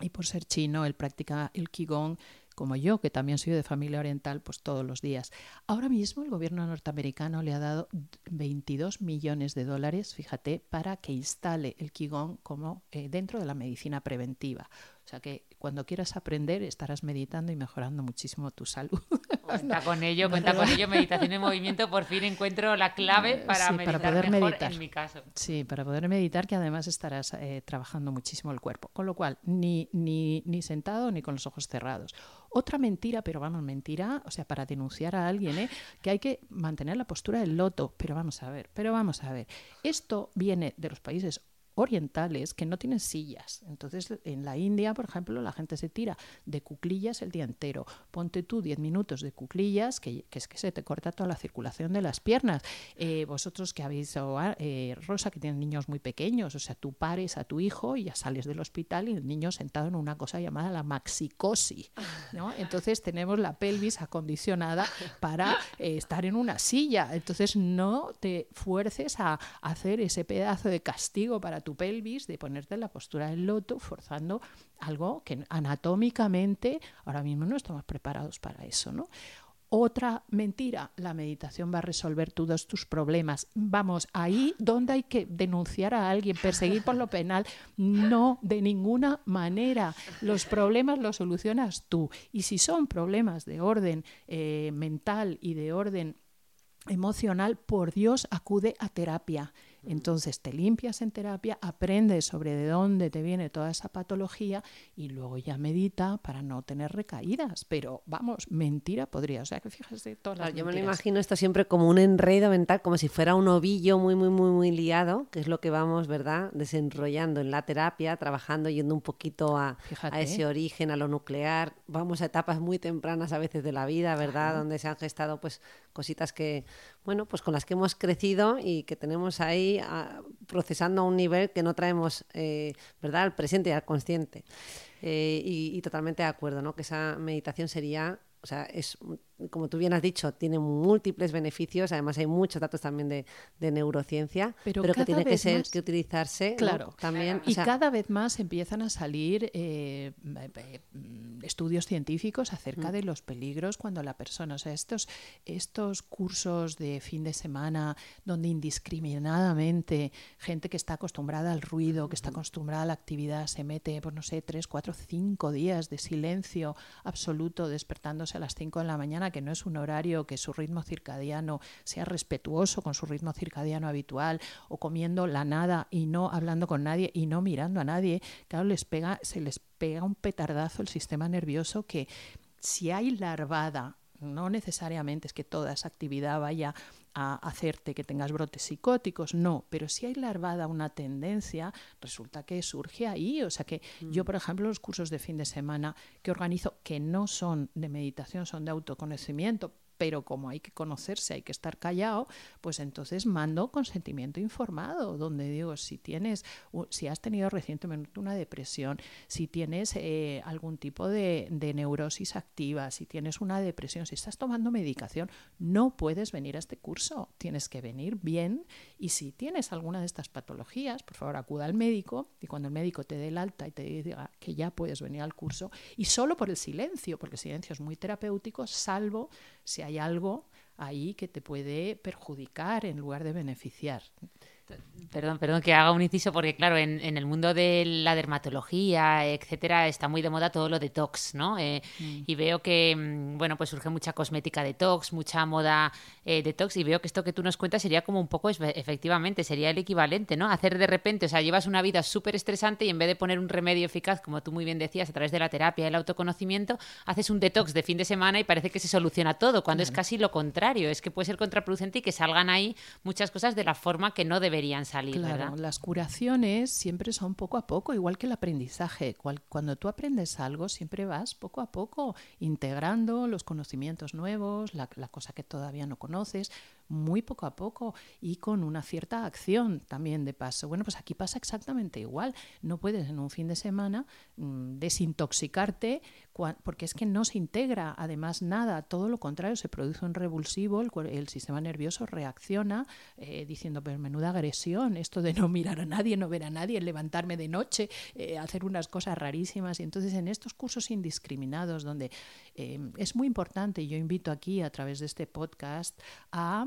y por ser chino, él practica el Qigong como yo, que también soy de familia oriental, pues todos los días. Ahora mismo el gobierno norteamericano le ha dado 22 millones de dólares, fíjate, para que instale el Qigong como eh, dentro de la medicina preventiva. O sea que cuando quieras aprender estarás meditando y mejorando muchísimo tu salud. [laughs] Cuenta con ello, cuenta con ello, meditación en movimiento, por fin encuentro la clave para, meditar para poder mejor meditar. en mi caso. Sí, para poder meditar que además estarás eh, trabajando muchísimo el cuerpo. Con lo cual, ni, ni, ni sentado ni con los ojos cerrados. Otra mentira, pero vamos, mentira, o sea, para denunciar a alguien, ¿eh? que hay que mantener la postura del loto. Pero vamos a ver, pero vamos a ver. Esto viene de los países orientales que no tienen sillas. Entonces, en la India, por ejemplo, la gente se tira de cuclillas el día entero. Ponte tú 10 minutos de cuclillas, que, es que se te corta toda la circulación de las piernas. Eh, vosotros que habéis, eh, Rosa, que tienen niños muy pequeños, o sea, tú pares a tu hijo y ya sales del hospital y el niño sentado en una cosa llamada la maxicosi. ¿no? Entonces, tenemos la pelvis acondicionada para eh, estar en una silla. Entonces, no te fuerces a hacer ese pedazo de castigo para tu pelvis, de ponerte en la postura del loto, forzando algo que anatómicamente ahora mismo no estamos preparados para eso, ¿no? Otra mentira, la meditación va a resolver todos tus problemas. Vamos, ahí donde hay que denunciar a alguien, perseguir por lo penal, no, de ninguna manera. Los problemas los solucionas tú. Y si son problemas de orden eh, mental y de orden emocional, por Dios, acude a terapia. Entonces te limpias en terapia, aprendes sobre de dónde te viene toda esa patología y luego ya medita para no tener recaídas. Pero vamos, mentira podría. O sea que fíjate todas las Yo me lo imagino esto siempre como un enredo mental, como si fuera un ovillo muy, muy, muy, muy liado, que es lo que vamos, ¿verdad?, desenrollando en la terapia, trabajando, yendo un poquito a, a ese origen, a lo nuclear. Vamos a etapas muy tempranas a veces de la vida, ¿verdad?, donde se han gestado pues cositas que, bueno, pues con las que hemos crecido y que tenemos ahí procesando a un nivel que no traemos, eh, ¿verdad?, al presente y al consciente. Eh, y, y, totalmente de acuerdo, ¿no? Que esa meditación sería o sea, es, como tú bien has dicho, tiene múltiples beneficios. Además, hay muchos datos también de, neurociencia, pero, que tiene que, ser, que utilizarse claro, también. Y cada vez más empiezan a salir eh, estudios científicos acerca mm. de los peligros cuando la persona, o sea, estos, estos cursos de fin de semana donde indiscriminadamente gente que está acostumbrada al ruido, que está acostumbrada a la actividad, se mete, pues no sé, tres, cuatro, cinco días de silencio absoluto despertándose a las 5 de la mañana, que no es un horario que su ritmo circadiano sea respetuoso con su ritmo circadiano habitual, o comiendo la nada y no hablando con nadie y no mirando a nadie, claro, les pega, se les pega un petardazo el sistema nervioso que si hay larvada no necesariamente es que toda esa actividad vaya a hacerte que tengas brotes psicóticos, no, pero si hay larvada una tendencia, resulta que surge ahí. O sea que yo, mm. por ejemplo, los cursos de fin de semana que organizo, que no son de meditación, son de autoconocimiento, pero como hay que conocerse, hay que estar callado, pues entonces mando consentimiento informado, donde digo, si tienes, si has tenido recientemente una depresión, si tienes eh, algún tipo de, de neurosis activa, si tienes una depresión, si estás tomando medicación, no puedes venir a este curso, tienes que venir bien y si tienes alguna de estas patologías, por favor acuda al médico y cuando el médico te dé el alta y te diga que ya puedes venir al curso, y solo por el silencio, porque el silencio es muy terapéutico, salvo si hay algo ahí que te puede perjudicar en lugar de beneficiar. Perdón, perdón que haga un inciso porque claro, en, el mundo de la dermatología, etcétera, está muy de moda todo lo detox, ¿no? Eh, mm. Y veo que, mm, bueno, pues surge mucha cosmética detox, mucha moda eh, detox y veo que esto que tú nos cuentas sería como un poco, efectivamente, sería el equivalente, ¿no? Hacer de repente, o sea, llevas una vida súper estresante y en vez de poner un remedio eficaz, como tú muy bien decías, a través de la terapia el autoconocimiento, haces un detox de fin de semana y parece que se soluciona todo, cuando es casi lo contrario, es que puede ser contraproducente y que salgan ahí muchas cosas de la forma que no deberían salir, claro, Las curaciones siempre son poco a poco, igual que el aprendizaje. Cuando tú aprendes algo, siempre vas poco a poco integrando los conocimientos nuevos, la, la cosa que todavía no conoces, muy poco a poco y con una cierta acción también de paso. Bueno, pues aquí pasa exactamente igual. No puedes en un fin de semana mm, desintoxicarte porque es que no se integra además nada, todo lo contrario, se produce un revulsivo, el, sistema nervioso reacciona eh, diciendo, pero menuda agresión, esto de no mirar a nadie, no ver a nadie, levantarme de noche, eh, hacer unas cosas rarísimas. Y entonces en estos cursos indiscriminados donde eh, es muy importante, yo invito aquí a través de este podcast a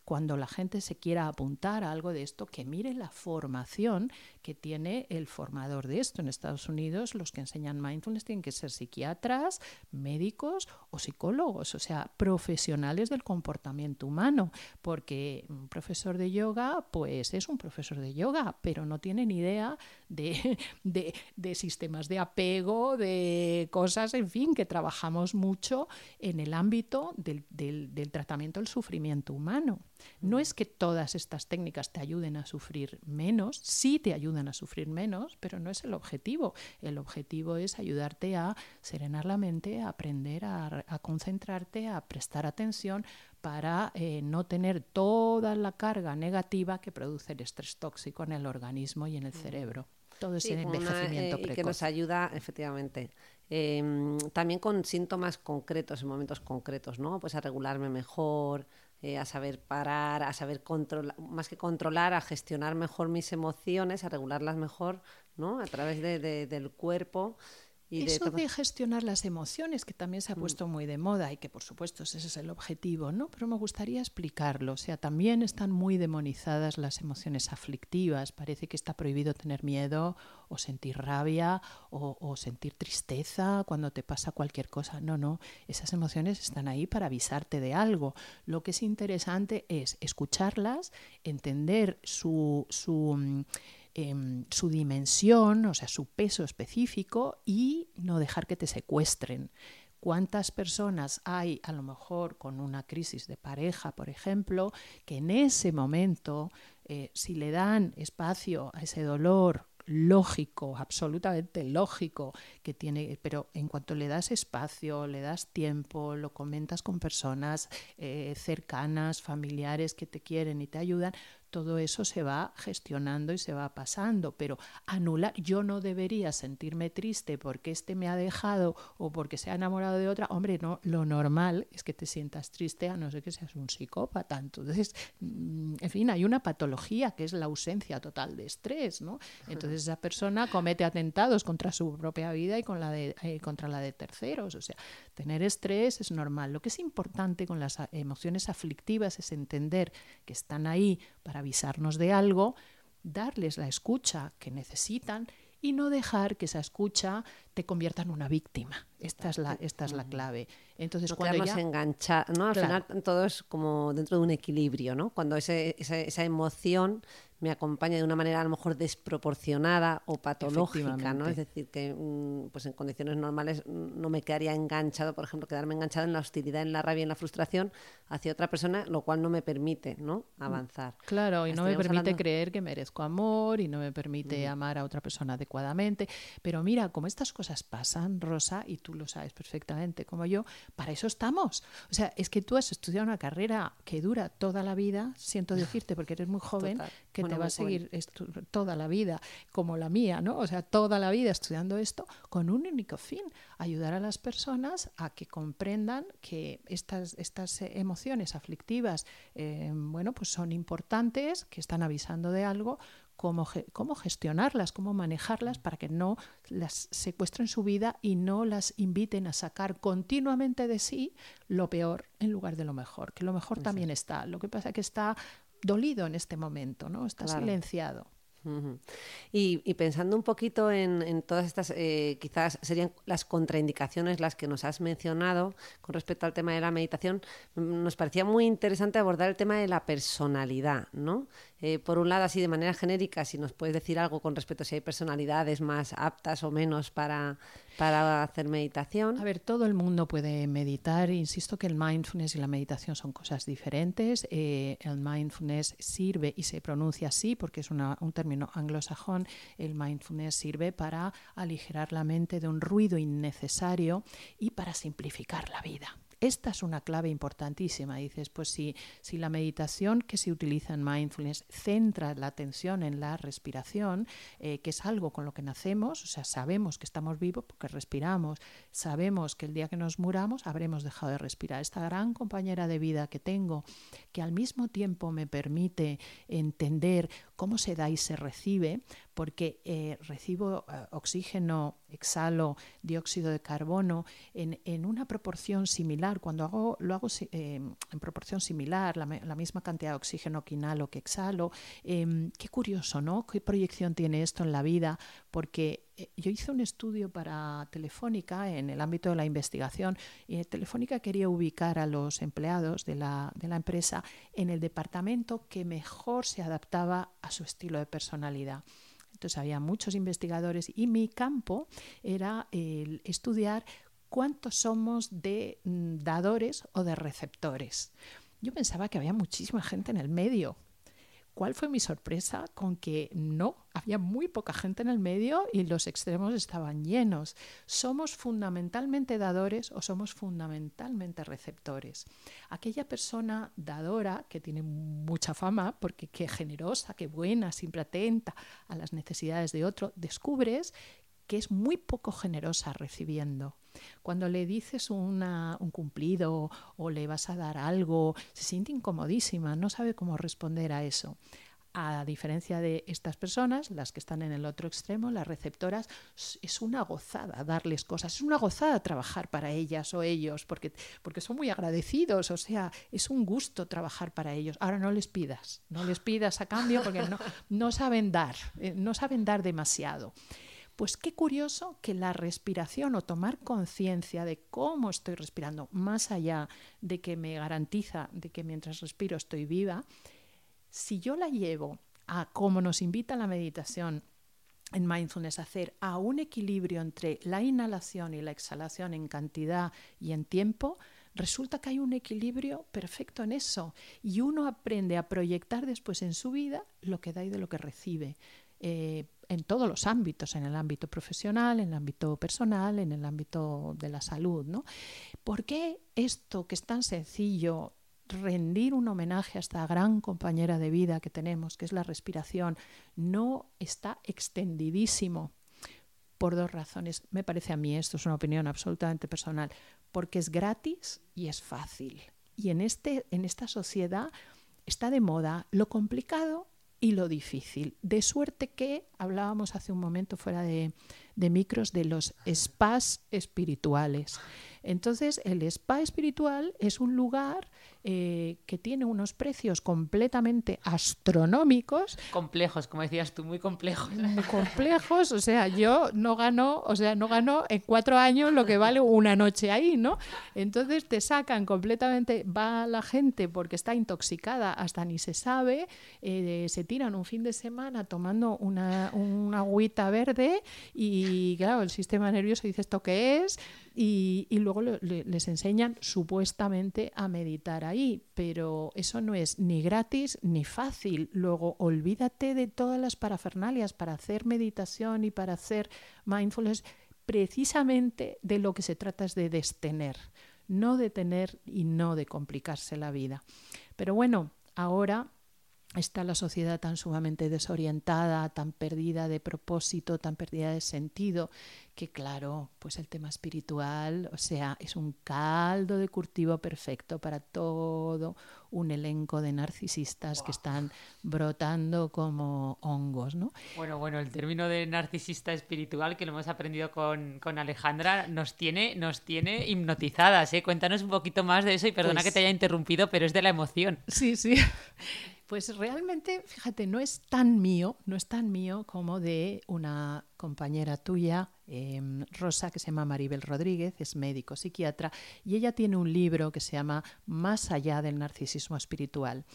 cuando la gente se quiera apuntar a algo de esto, que mire la formación que tiene el formador de esto. En Estados Unidos los que enseñan mindfulness tienen que ser psiquiatras, médicos o psicólogos, o sea, profesionales del comportamiento humano, porque un profesor de yoga, pues es un profesor de yoga, pero no tiene ni idea de, [laughs] de sistemas de apego, de cosas, en fin, que trabajamos mucho en el ámbito del, tratamiento del sufrimiento humano. No es que todas estas técnicas te ayuden a sufrir menos, sí te ayudan a sufrir menos, pero no es el objetivo. El objetivo es ayudarte a serenar la mente, a aprender a, concentrarte, a prestar atención para eh, no tener toda la carga negativa que produce el estrés tóxico en el organismo y en el cerebro. Todo ese envejecimiento eh, Y que nos ayuda, efectivamente, em, también con síntomas concretos, en momentos concretos, ¿no? Pues a regularme mejor, eh, a saber parar, a saber controlar, más que controlar, a gestionar mejor mis emociones, a regularlas mejor, ¿no? A través de, del cuerpo eso de, gestionar las emociones, que también se ha mm. puesto muy de moda y que por supuesto ese es el objetivo, ¿no? Pero me gustaría explicarlo. O sea, también están muy demonizadas las emociones aflictivas. Parece que está prohibido tener miedo o sentir rabia o, o sentir tristeza cuando te pasa cualquier cosa. No, no. Esas emociones están ahí para avisarte de algo. Lo que es interesante es escucharlas, entender su... su Em, su dimensión, o sea, su peso específico y no dejar que te secuestren. ¿Cuántas personas hay, a lo mejor con una crisis de pareja, por ejemplo, que en ese momento, eh, si le dan espacio a ese dolor lógico, absolutamente lógico que tiene, pero en cuanto le das espacio, le das tiempo, lo comentas con personas eh, cercanas, familiares que te quieren y te ayudan, todo eso se va gestionando y se va pasando, pero anular, yo no debería sentirme triste porque este me ha dejado o porque se ha enamorado de otra, hombre, no, lo normal es que te sientas triste a no ser que seas un psicópata. Entonces, mm, en fin, hay una patología que es la ausencia total de estrés, ¿no? Entonces esa persona comete atentados contra su propia vida y con la de, eh, contra la de terceros. O sea, tener estrés es normal. Lo que es importante con las emociones aflictivas es entender que están ahí para avisarnos de algo, darles la escucha que necesitan y no dejar que esa escucha te convierta en una víctima. Esta es la, esta es la clave. Entonces, no cuando ya... engancha, ¿no? Al final todo es como dentro de un equilibrio, ¿no? Cuando ese, esa, esa emoción me acompaña de una manera a lo mejor desproporcionada o patológica, ¿no? Es decir, que mm, pues en condiciones normales no me quedaría enganchado, por ejemplo, quedarme enganchado en la hostilidad, en la rabia, en la frustración hacia otra persona, lo cual no me permite, ¿no? Mm, avanzar. Claro, y no me permite creer que merezco amor y no me permite amar a otra persona adecuadamente. Pero mira, como estas cosas pasan, Rosa, y tú tú lo sabes perfectamente como yo, para eso estamos. O sea, es que tú has estudiado una carrera que dura toda la vida, siento [laughs] decirte porque eres muy joven, que te va a seguir toda la vida, como la mía, ¿no? O sea, toda la vida estudiando esto con un único fin, ayudar a las personas a que comprendan que estas, estas emociones aflictivas, eh, bueno, pues son importantes, que están avisando de algo, cómo, cómo gestionarlas, cómo manejarlas para que no las secuestren su vida y no las inviten a sacar continuamente de sí lo peor en lugar de lo mejor, que lo mejor también está. Lo que pasa es que está dolido en este momento, ¿no? Está silenciado y, pensando un poquito en, todas estas, eh, quizás serían las contraindicaciones las que nos has mencionado con respecto al tema de la meditación, mm, nos parecía muy interesante abordar el tema de la personalidad, ¿no? Eh, por un lado, así de manera genérica, si nos puedes decir algo con respecto a si hay personalidades más aptas o menos para, para hacer meditación. A ver, todo el mundo puede meditar. Insisto que el mindfulness y la meditación son cosas diferentes. Eh, el mindfulness sirve y se pronuncia así porque es un término anglosajón. El mindfulness sirve para aligerar la mente de un ruido innecesario y para simplificar la vida. Esta es una clave importantísima. Dices, pues si, si la meditación que se utiliza en mindfulness centra la atención en la respiración, eh, que es algo con lo que nacemos, o sea, sabemos que estamos vivos porque respiramos, sabemos que el día que nos muramos habremos dejado de respirar. Esta gran compañera de vida que tengo, que al mismo tiempo me permite entender cómo se da y se recibe, porque eh, recibo eh, oxígeno, exhalo dióxido de carbono en, una proporción similar. Cuando hago, lo hago eh, en proporción similar, la, misma cantidad de oxígeno que inhalo que exhalo. Em, qué curioso, ¿no? ¿Qué proyección tiene esto en la vida? Porque yo hice un estudio para Telefónica en el ámbito de la investigación y Telefónica quería ubicar a los empleados de la, de la empresa en el departamento que mejor se adaptaba a su estilo de personalidad. Entonces había muchos investigadores y mi campo era el estudiar cuántos somos de mm, dadores o de receptores. Yo pensaba que había muchísima gente en el medio, ¿Cuál fue mi sorpresa? Con que no, había muy poca gente en el medio y los extremos estaban llenos. ¿Somos fundamentalmente dadores o somos fundamentalmente receptores? Aquella persona dadora que tiene mucha fama, porque qué generosa, qué buena, siempre atenta a las necesidades de otro, descubres que es muy poco generosa recibiendo. Cuando le dices un cumplido o le vas a dar algo, se siente incomodísima, no sabe cómo responder a eso. A diferencia de estas personas, las que están en el otro extremo, las receptoras, es una gozada darles cosas, es una gozada trabajar para ellas o ellos, porque, porque son muy agradecidos, o sea, es un gusto trabajar para ellos. Ahora no les pidas, no les pidas a cambio porque no, saben dar, eh, no saben dar demasiado. Pues qué curioso que la respiración o tomar conciencia de cómo estoy respirando, más allá de que me garantiza de que mientras respiro estoy viva, si yo la llevo a como nos invita la meditación en mindfulness hacer a un equilibrio entre la inhalación y la exhalación en cantidad y en tiempo, resulta que hay un equilibrio perfecto en eso y uno aprende a proyectar después en su vida lo que da y de lo que recibe. Eh, en todos los ámbitos, en el ámbito profesional, en el ámbito personal, en el ámbito de la salud. ¿no? ¿Por qué esto que es tan sencillo, rendir un homenaje a esta gran compañera de vida que tenemos, que es la respiración, no está extendidísimo? Por dos razones. Me parece a mí, esto es una opinión absolutamente personal, porque es gratis y es fácil. Y en, este, en esta sociedad está de moda lo complicado y lo difícil. De suerte que hablábamos hace un momento fuera de, de micros de los spas espirituales. Entonces, el spa espiritual es un lugar eh, que tiene unos precios completamente astronómicos. Complejos, como decías tú, muy complejos. Muy complejos, o sea, yo no gano, o sea, no gano en cuatro años lo que vale una noche ahí, ¿no? Entonces te sacan completamente, va la gente porque está intoxicada, hasta ni se sabe, eh, se tiran un fin de semana tomando una, una agüita verde y claro, el sistema nervioso dice esto qué es y, luego les enseñan supuestamente a meditar ahí, pero eso no es ni gratis ni fácil. Luego olvídate de todas las parafernalias para hacer meditación y para hacer mindfulness precisamente de lo que se trata es de destener, no de tener y no de complicarse la vida. Pero bueno, ahora está la sociedad tan sumamente desorientada, tan perdida de propósito, tan perdida de sentido, que claro, pues el tema espiritual, o sea, es un caldo de cultivo perfecto para todo un elenco de narcisistas que están brotando como hongos, ¿no? Bueno, bueno, el término de narcisista espiritual que lo hemos aprendido con, con Alejandra nos tiene, nos tiene hipnotizadas, ¿eh? Cuéntanos un poquito más de eso y perdona Pues que te haya interrumpido, pero es de la emoción. Sí, sí. [laughs] Pues realmente, fíjate, no es tan mío, no es tan mío como de una compañera tuya, eh, Rosa, que se llama Maribel Rodríguez, es médico psiquiatra, y ella tiene un libro que se llama Más allá del narcisismo espiritual.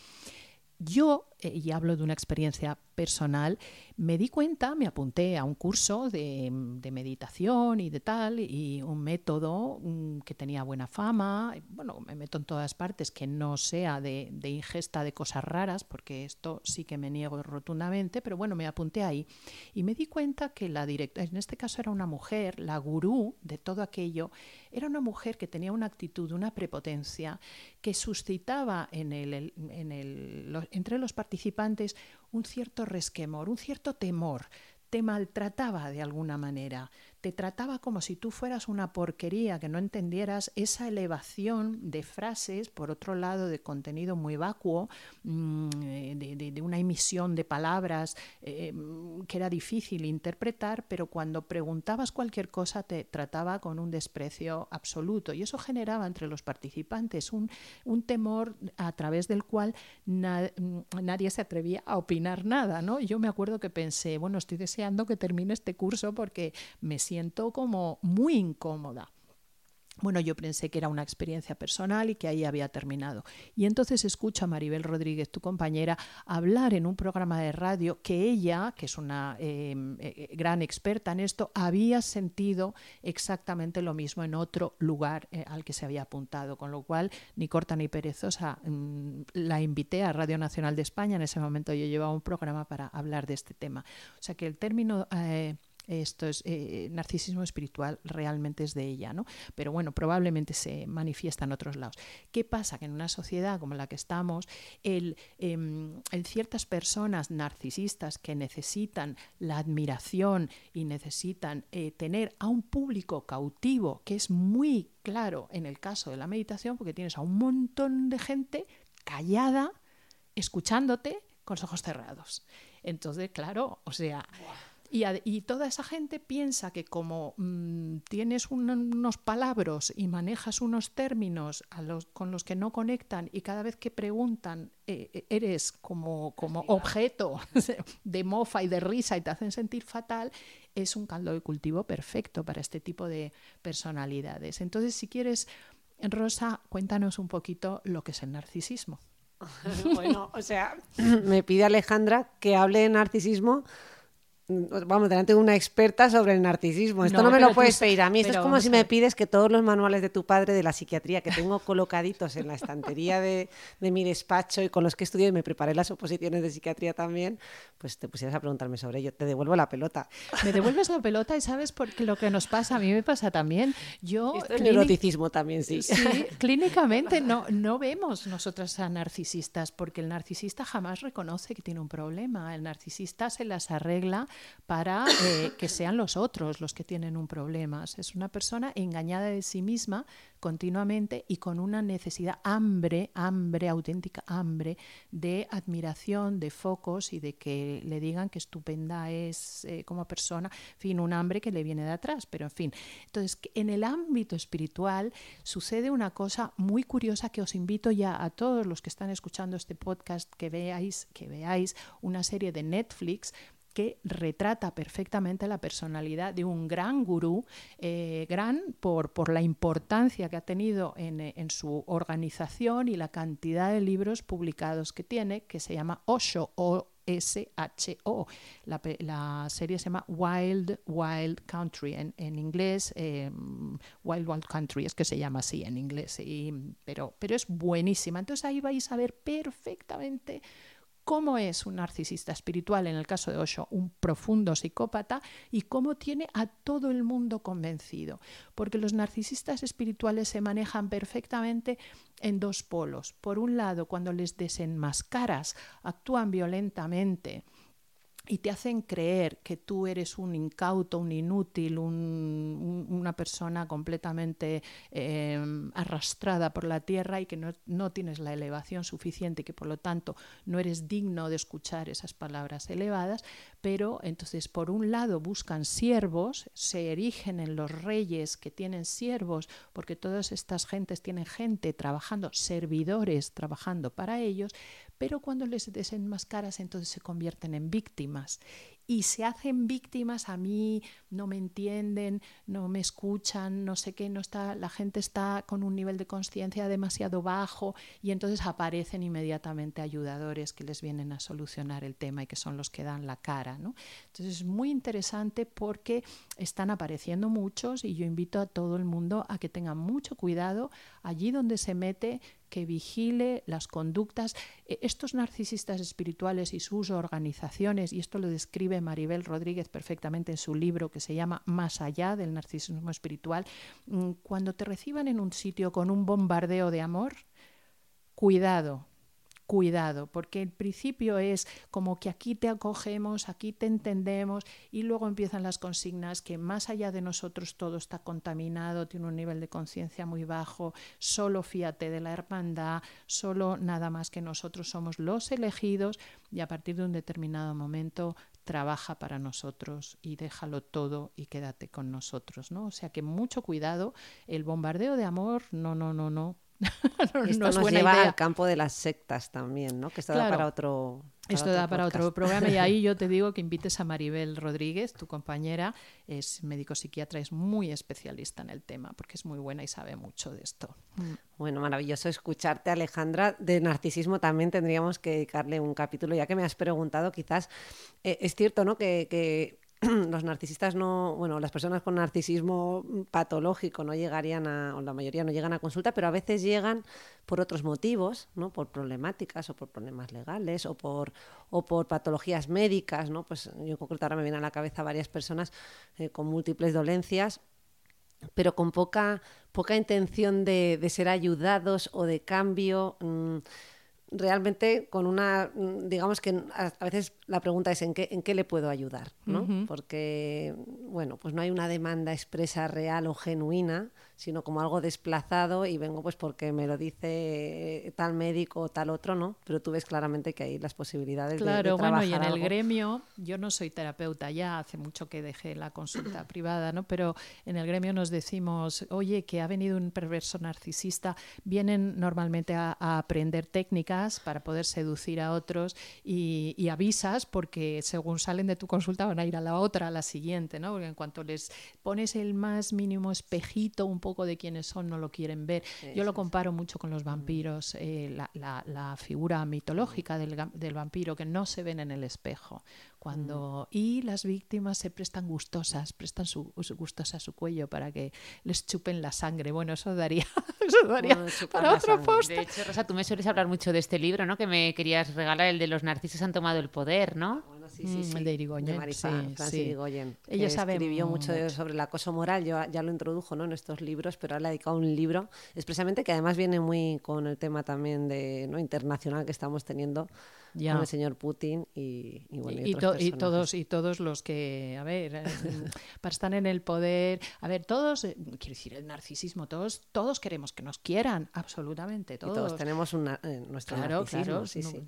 Yo, eh, y hablo de una experiencia personal, me di cuenta, me apunté a un curso de, meditación y de tal, y un método mm, que tenía buena fama, bueno, me meto en todas partes, que no sea de, de ingesta de cosas raras, porque esto sí que me niego rotundamente, pero bueno, me apunté ahí. Y me di cuenta que la directora, en este caso era una mujer, la gurú de todo aquello, era una mujer que tenía una actitud, una prepotencia, que suscitaba entre los participantes un cierto resquemor, un cierto temor. Te maltrataba de alguna manera, te trataba como si tú fueras una porquería, que no entendieras esa elevación de frases, por otro lado, de contenido muy vacuo, mm, eh, de, de- una emisión de palabras eh, mm, que era difícil interpretar, pero cuando preguntabas cualquier cosa te trataba con un desprecio absoluto. Y eso generaba entre los participantes un, un temor a través del cual mm, nadie se atrevía a opinar nada. ¿no? Yo me acuerdo que pensé, bueno, estoy deseando que termine este curso porque me siento como muy incómoda. Bueno, yo pensé que era una experiencia personal y que ahí había terminado. Y entonces escucho a Maribel Rodríguez, tu compañera, hablar en un programa de radio que ella, que es una eh, eh, gran experta en esto, había sentido exactamente lo mismo en otro lugar eh, al que se había apuntado. Con lo cual, ni corta ni perezosa, mm, la invité a Radio Nacional de España. En ese momento yo llevaba un programa para hablar de este tema. O sea que el término... eh, esto es eh, narcisismo espiritual realmente es de ella, ¿no? Pero bueno, probablemente se manifiesta en otros lados. ¿Qué pasa? Que en una sociedad como la que estamos, el, em, ciertas personas narcisistas que necesitan la admiración y necesitan eh, tener a un público cautivo, que es muy claro en el caso de la meditación, porque tienes a un montón de gente callada, escuchándote con los ojos cerrados. Entonces, claro, o sea, y, a- y toda esa gente piensa que como mm, tienes un- unos palabras y manejas unos términos a los, con los que no conectan y cada vez que preguntan eh, eh, eres como, como objeto [laughs] de mofa y de risa y te hacen sentir fatal, es un caldo de cultivo perfecto para este tipo de personalidades. Entonces, si quieres, Rosa, cuéntanos un poquito lo que es el narcisismo. [laughs] bueno, o sea, [coughs] me pide Alejandra que hable de narcisismo. Vamos, delante de una experta sobre el narcisismo. Esto No, no, me lo puedes pedir a mí. Esto es como si me pides que todos los manuales de tu padre de la psiquiatría que tengo colocaditos en la estantería de, de mi despacho y con los que estudié y me preparé las oposiciones de psiquiatría también, pues te pusieras a preguntarme sobre ello. Te devuelvo la pelota. Me devuelves la pelota y sabes porque lo que nos pasa, a mí me pasa también. Yo Esto es clínic- neuroticismo también, sí. Sí, [laughs] clínicamente no, no vemos nosotras a narcisistas, porque el narcisista jamás reconoce que tiene un problema. El narcisista se las arregla para eh, que sean los otros los que tienen un problema. Es una persona engañada de sí misma continuamente y con una necesidad, hambre, hambre, auténtica hambre de admiración, de focos y de que le digan que estupenda es eh, como persona, en fin, un hambre que le viene de atrás, pero en fin. Entonces, en el ámbito espiritual sucede una cosa muy curiosa que os invito ya a todos los que están escuchando este podcast que veáis, que veáis una serie de Netflix que retrata perfectamente la personalidad de un gran gurú, eh, gran por, por la importancia que ha tenido en, eh, en su organización y la cantidad de libros publicados que tiene, que se llama Osho, o S-H-O. La, la serie se llama Wild Wild Country, en, en inglés, eh, Wild Wild Country, es que se llama así en inglés, y- pero, pero es buenísima. Entonces ahí vais a ver perfectamente cómo es un narcisista espiritual, en el caso de Osho, un profundo psicópata, y cómo tiene a todo el mundo convencido. Porque los narcisistas espirituales se manejan perfectamente en dos polos. Por un lado, cuando les desenmascaras, actúan violentamente y te hacen creer que tú eres un incauto, un inútil, una persona completamente em, arrastrada por la tierra y que no, no, tienes la elevación suficiente y que por lo tanto no eres digno de escuchar esas palabras elevadas, pero entonces por un lado buscan siervos, se erigen en los reyes que tienen siervos, porque todas estas gentes tienen gente trabajando, servidores trabajando para ellos, pero cuando les desenmascaras entonces se convierten en víctimas y se hacen víctimas a mí, no me entienden, no me escuchan, no sé qué, no está, la gente está con un nivel de conciencia demasiado bajo y entonces aparecen inmediatamente ayudadores que les vienen a solucionar el tema y que son los que dan la cara. ¿no? Entonces es muy interesante porque están apareciendo muchos y yo invito a todo el mundo a que tenga mucho cuidado allí donde se mete que vigile las conductas. E, estos narcisistas espirituales y sus organizaciones, y esto lo describe Maribel Rodríguez perfectamente en su libro que se llama Más allá del narcisismo espiritual, mm, cuando te reciban en un sitio con un bombardeo de amor, cuidado, cuidado, porque el principio es como que aquí te acogemos, aquí te entendemos y luego empiezan las consignas que más allá de nosotros todo está contaminado, tiene un nivel de conciencia muy bajo, solo fíate de la hermandad, solo nada más que nosotros somos los elegidos y a partir de un determinado momento trabaja para nosotros y déjalo todo y quédate con nosotros, ¿no? O sea que mucho cuidado, el bombardeo de amor, no, no, no, no, [laughs] Esto nos lleva al campo de las sectas también, ¿no? Que esto da para otro. esto da para otro programa y [laughs] ahí yo te digo que invites a Maribel Rodríguez, tu compañera, es médico psiquiatra, es muy especialista en el tema porque es muy buena y sabe mucho de esto. Mm. Bueno, maravilloso escucharte, Alejandra. De narcisismo también tendríamos que dedicarle un capítulo, ya que me has preguntado, quizás eh, es cierto, ¿no? que [clears throat] los narcisistas no, bueno, las personas con narcisismo patológico no llegarían a, o la mayoría no llegan a consulta, pero a veces llegan por otros motivos, ¿no? Por problemáticas o por problemas legales o por, o por patologías médicas, ¿no? Pues yo en concreto ahora me vienen a la cabeza varias personas eh, con múltiples dolencias pero con poca, poca intención de, de ser ayudados o de cambio. Mm, realmente con una, digamos que a, veces la pregunta es en qué, en qué le puedo ayudar, ¿no? Porque, bueno, pues no hay una demanda expresa real o genuina, sino como algo desplazado y vengo pues porque me lo dice tal médico o tal otro, ¿no? Pero tú ves claramente que hay las posibilidades claro, de, bueno, y en el gremio, yo no soy terapeuta ya, hace mucho que dejé la consulta [clears throat] privada, ¿no? Pero en el gremio nos decimos, oye, que ha venido un perverso narcisista, vienen normalmente a, aprender técnicas para poder seducir a otros y, y, avisas porque según salen de tu consulta van a ir a la otra, a la siguiente, ¿no? Porque en cuanto les pones el más mínimo espejito, un poco de quiénes son, no lo quieren ver. Yo lo comparo mucho con los mm. vampiros, eh, la, la, figura mitológica del, del, vampiro que no se ven en el espejo. Cuando, mm. Y las víctimas se prestan gustosas, prestan su, gustosas su cuello para que les chupen la sangre. Bueno, eso daría, [laughs] eso daría para otro post. De hecho, Rosa, tú me sueles hablar mucho de este libro, ¿no? Que me querías regalar, el de los narcisos han tomado el poder, ¿no? Sí, sí, mm, el de Irigoyen. Ella sabe escribió mucho, sobre el acoso moral, yo, ya lo introdujo ¿no? en estos libros, pero ahora ha dedicado un libro expresamente que además viene muy con el tema también de ¿no? internacional que estamos teniendo con el señor Putin y, y, todos y todos los que a ver eh, [laughs] para estar en el poder a ver todos eh, quiero decir el narcisismo todos todos queremos que nos quieran absolutamente todos, todos. tenemos una, eh, nuestro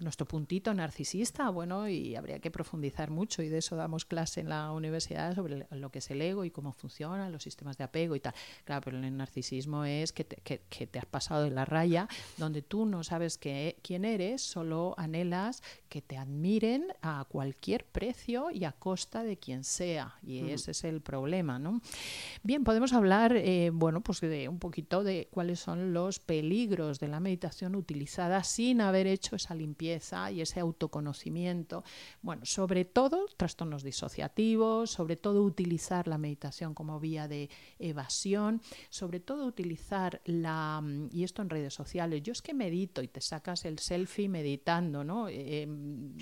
nuestro puntito narcisista bueno y habría que profundizar mucho y de eso damos clase en la universidad sobre lo que es el ego y cómo funcionan los sistemas de apego y tal. Claro pero el narcisismo es que te, que, que te has pasado de la raya donde tú no sabes que, quién eres solo anhelas que te admiren a cualquier precio y a costa de quien sea. Y mm. ese es el problema, ¿no? Bien, podemos hablar, eh, bueno, pues de un poquito de cuáles son los peligros de la meditación utilizada sin haber hecho esa limpieza y ese autoconocimiento. Bueno, sobre todo trastornos disociativos, sobre todo utilizar la meditación como vía de evasión, sobre todo utilizar la, y esto en redes sociales, yo es que medito y te sacas el selfie meditando, ¿no? Eh, eh, em,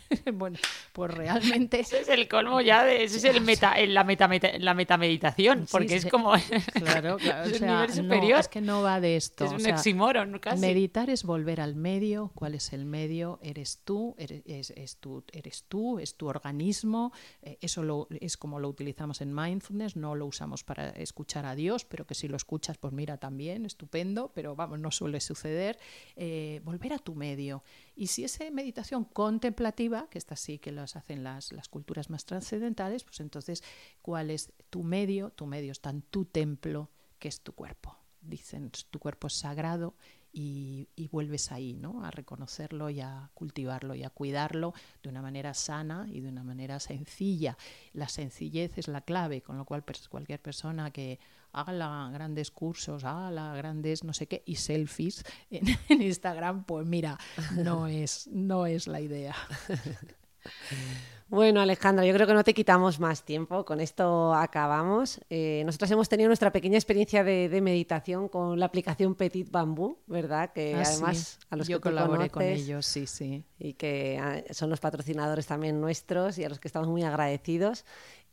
[laughs] bueno, pues realmente Ese es el colmo ya de. Ese es el meta, el- la, meta, meta- la metameditación. Sí, Porque sí. es como. Claro, [laughs] claro. es o sea, nivel no, superior. es que no va de esto. es o un sea, oxímoron, casi. Meditar es volver al medio. ¿Cuál es el medio? Eres tú, eres, es, es tú, eres tú, es tu organismo. Eh, eso lo, es como lo utilizamos en mindfulness. No lo usamos para escuchar a Dios, pero que si lo escuchas, pues mira también, estupendo. Pero vamos, no suele suceder. Eh, volver a tu medio. Y si es meditación contemplativa, que esta sí que las hacen las, las culturas más trascendentales, pues entonces, ¿cuál es tu medio? Tu medio está en tu templo, que es tu cuerpo. Dicen, tu cuerpo es sagrado y, y vuelves ahí, ¿no? A reconocerlo y a cultivarlo y a cuidarlo de una manera sana y de una manera sencilla. La sencillez es la clave, con lo cual pers- cualquier persona que haga grandes cursos, haga grandes no sé qué y selfies [laughs] en, en Instagram, pues mira, no [laughs] es, no es la idea. [laughs] Bueno, Alejandra, yo creo que no te quitamos más tiempo. Con esto acabamos. Eh, nosotros hemos tenido nuestra pequeña experiencia de, de meditación con la aplicación Petit Bambú, ¿verdad? Que Ah, sí. además a los Yo que colaboré con ellos, sí, sí. y que ah, son los patrocinadores también nuestros y a los que estamos muy agradecidos.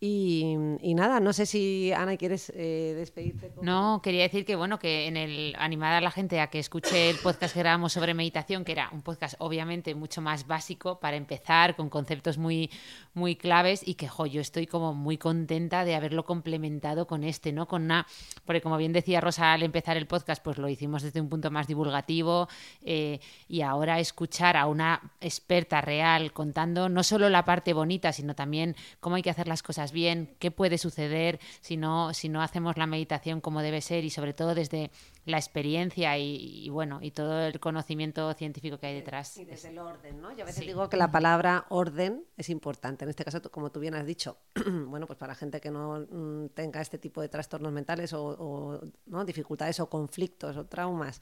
Y, nada, no sé si Ana quieres eh, despedirte. con- No, quería decir que bueno, que en el animar a la gente a que escuche el podcast que grabamos sobre meditación, que era un podcast obviamente mucho más básico para empezar, con conceptos muy, muy claves, y que jo, yo estoy como muy contenta de haberlo complementado con este, ¿no? Con una, porque como bien decía Rosa al empezar el podcast, pues lo hicimos desde un punto más divulgativo, eh, y ahora escuchar a una experta real contando no solo la parte bonita, sino también cómo hay que hacer las cosas bien, qué puede suceder si no, si no hacemos la meditación como debe ser y sobre todo desde la experiencia y, y bueno, y todo el conocimiento científico que hay detrás. Y desde el orden, ¿no? Yo a veces Sí. digo que la palabra orden es importante. En este caso, como tú bien has dicho, [clears throat] bueno, pues para gente que no mm, tenga este tipo de trastornos mentales o, o, ¿no? dificultades o conflictos o traumas,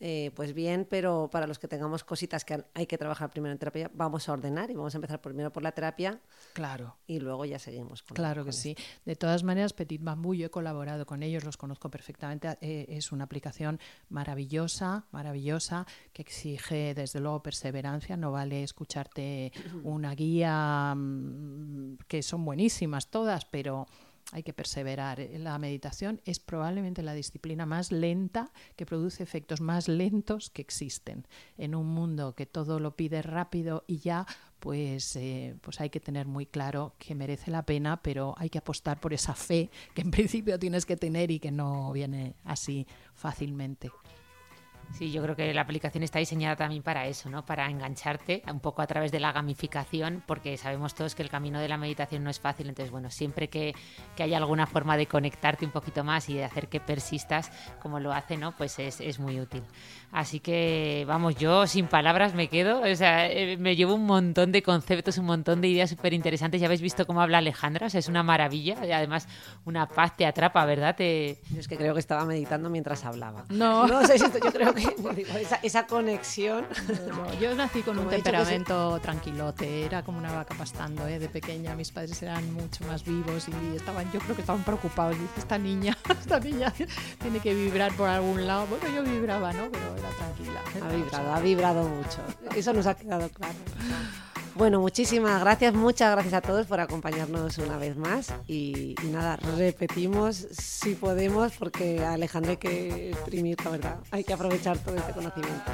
eh, pues bien, pero para los que tengamos cositas que hay que trabajar primero en terapia, vamos a ordenar y vamos a empezar primero por la terapia Claro. y luego ya seguimos con Claro con que esto. sí. De todas maneras, Petit Bambú, yo he colaborado con ellos, los conozco perfectamente. eh, es una aplicación maravillosa, maravillosa, que exige desde luego perseverancia. No vale escucharte [clears throat] una guía mm, que son buenísimas todas, pero hay que perseverar. Eh, La meditación es probablemente la disciplina más lenta que produce efectos más lentos que existen. En un mundo que todo lo pide rápido y ya, pues, eh, pues hay que tener muy claro que merece la pena, pero hay que apostar por esa fe que en [laughs] principio tienes que tener y que no viene así fácilmente. Sí, yo creo que la aplicación está diseñada también para eso, ¿no? Para engancharte un poco a través de la gamificación, porque sabemos todos que el camino de la meditación no es fácil. Entonces, bueno, siempre que, que haya alguna forma de conectarte un poquito más y de hacer que persistas como lo hace, ¿no? Pues es, es muy útil. Así que, vamos, yo sin palabras me quedo. O sea, eh, me llevo un montón de conceptos, un montón de ideas súper interesantes. Ya habéis visto cómo habla Alejandra, o sea, es una maravilla. Y además, una paz te atrapa, ¿verdad? Te, Yo es que creo que estaba meditando mientras hablaba. No. No sé si esto- yo creo [laughs] que digo, esa, esa conexión. No, yo nací con un Como que se- temperamento tranquilote, era como una vaca pastando, ¿eh? de pequeña mis padres eran mucho más vivos y estaban, yo creo que estaban preocupados, dice, esta niña, [laughs] esta niña tiene que vibrar por algún lado, bueno yo vibraba, ¿no? Pero era tranquila. Ha vibrado, ha vibrado mucho. Eso nos ha quedado claro. Bueno, muchísimas gracias, muchas gracias a todos por acompañarnos una vez más y, y nada, repetimos si podemos porque a Alejandro hay que exprimir, la verdad, hay que aprovechar todo este conocimiento.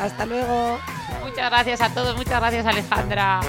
Hasta luego. Muchas gracias a todos, muchas gracias Alejandra.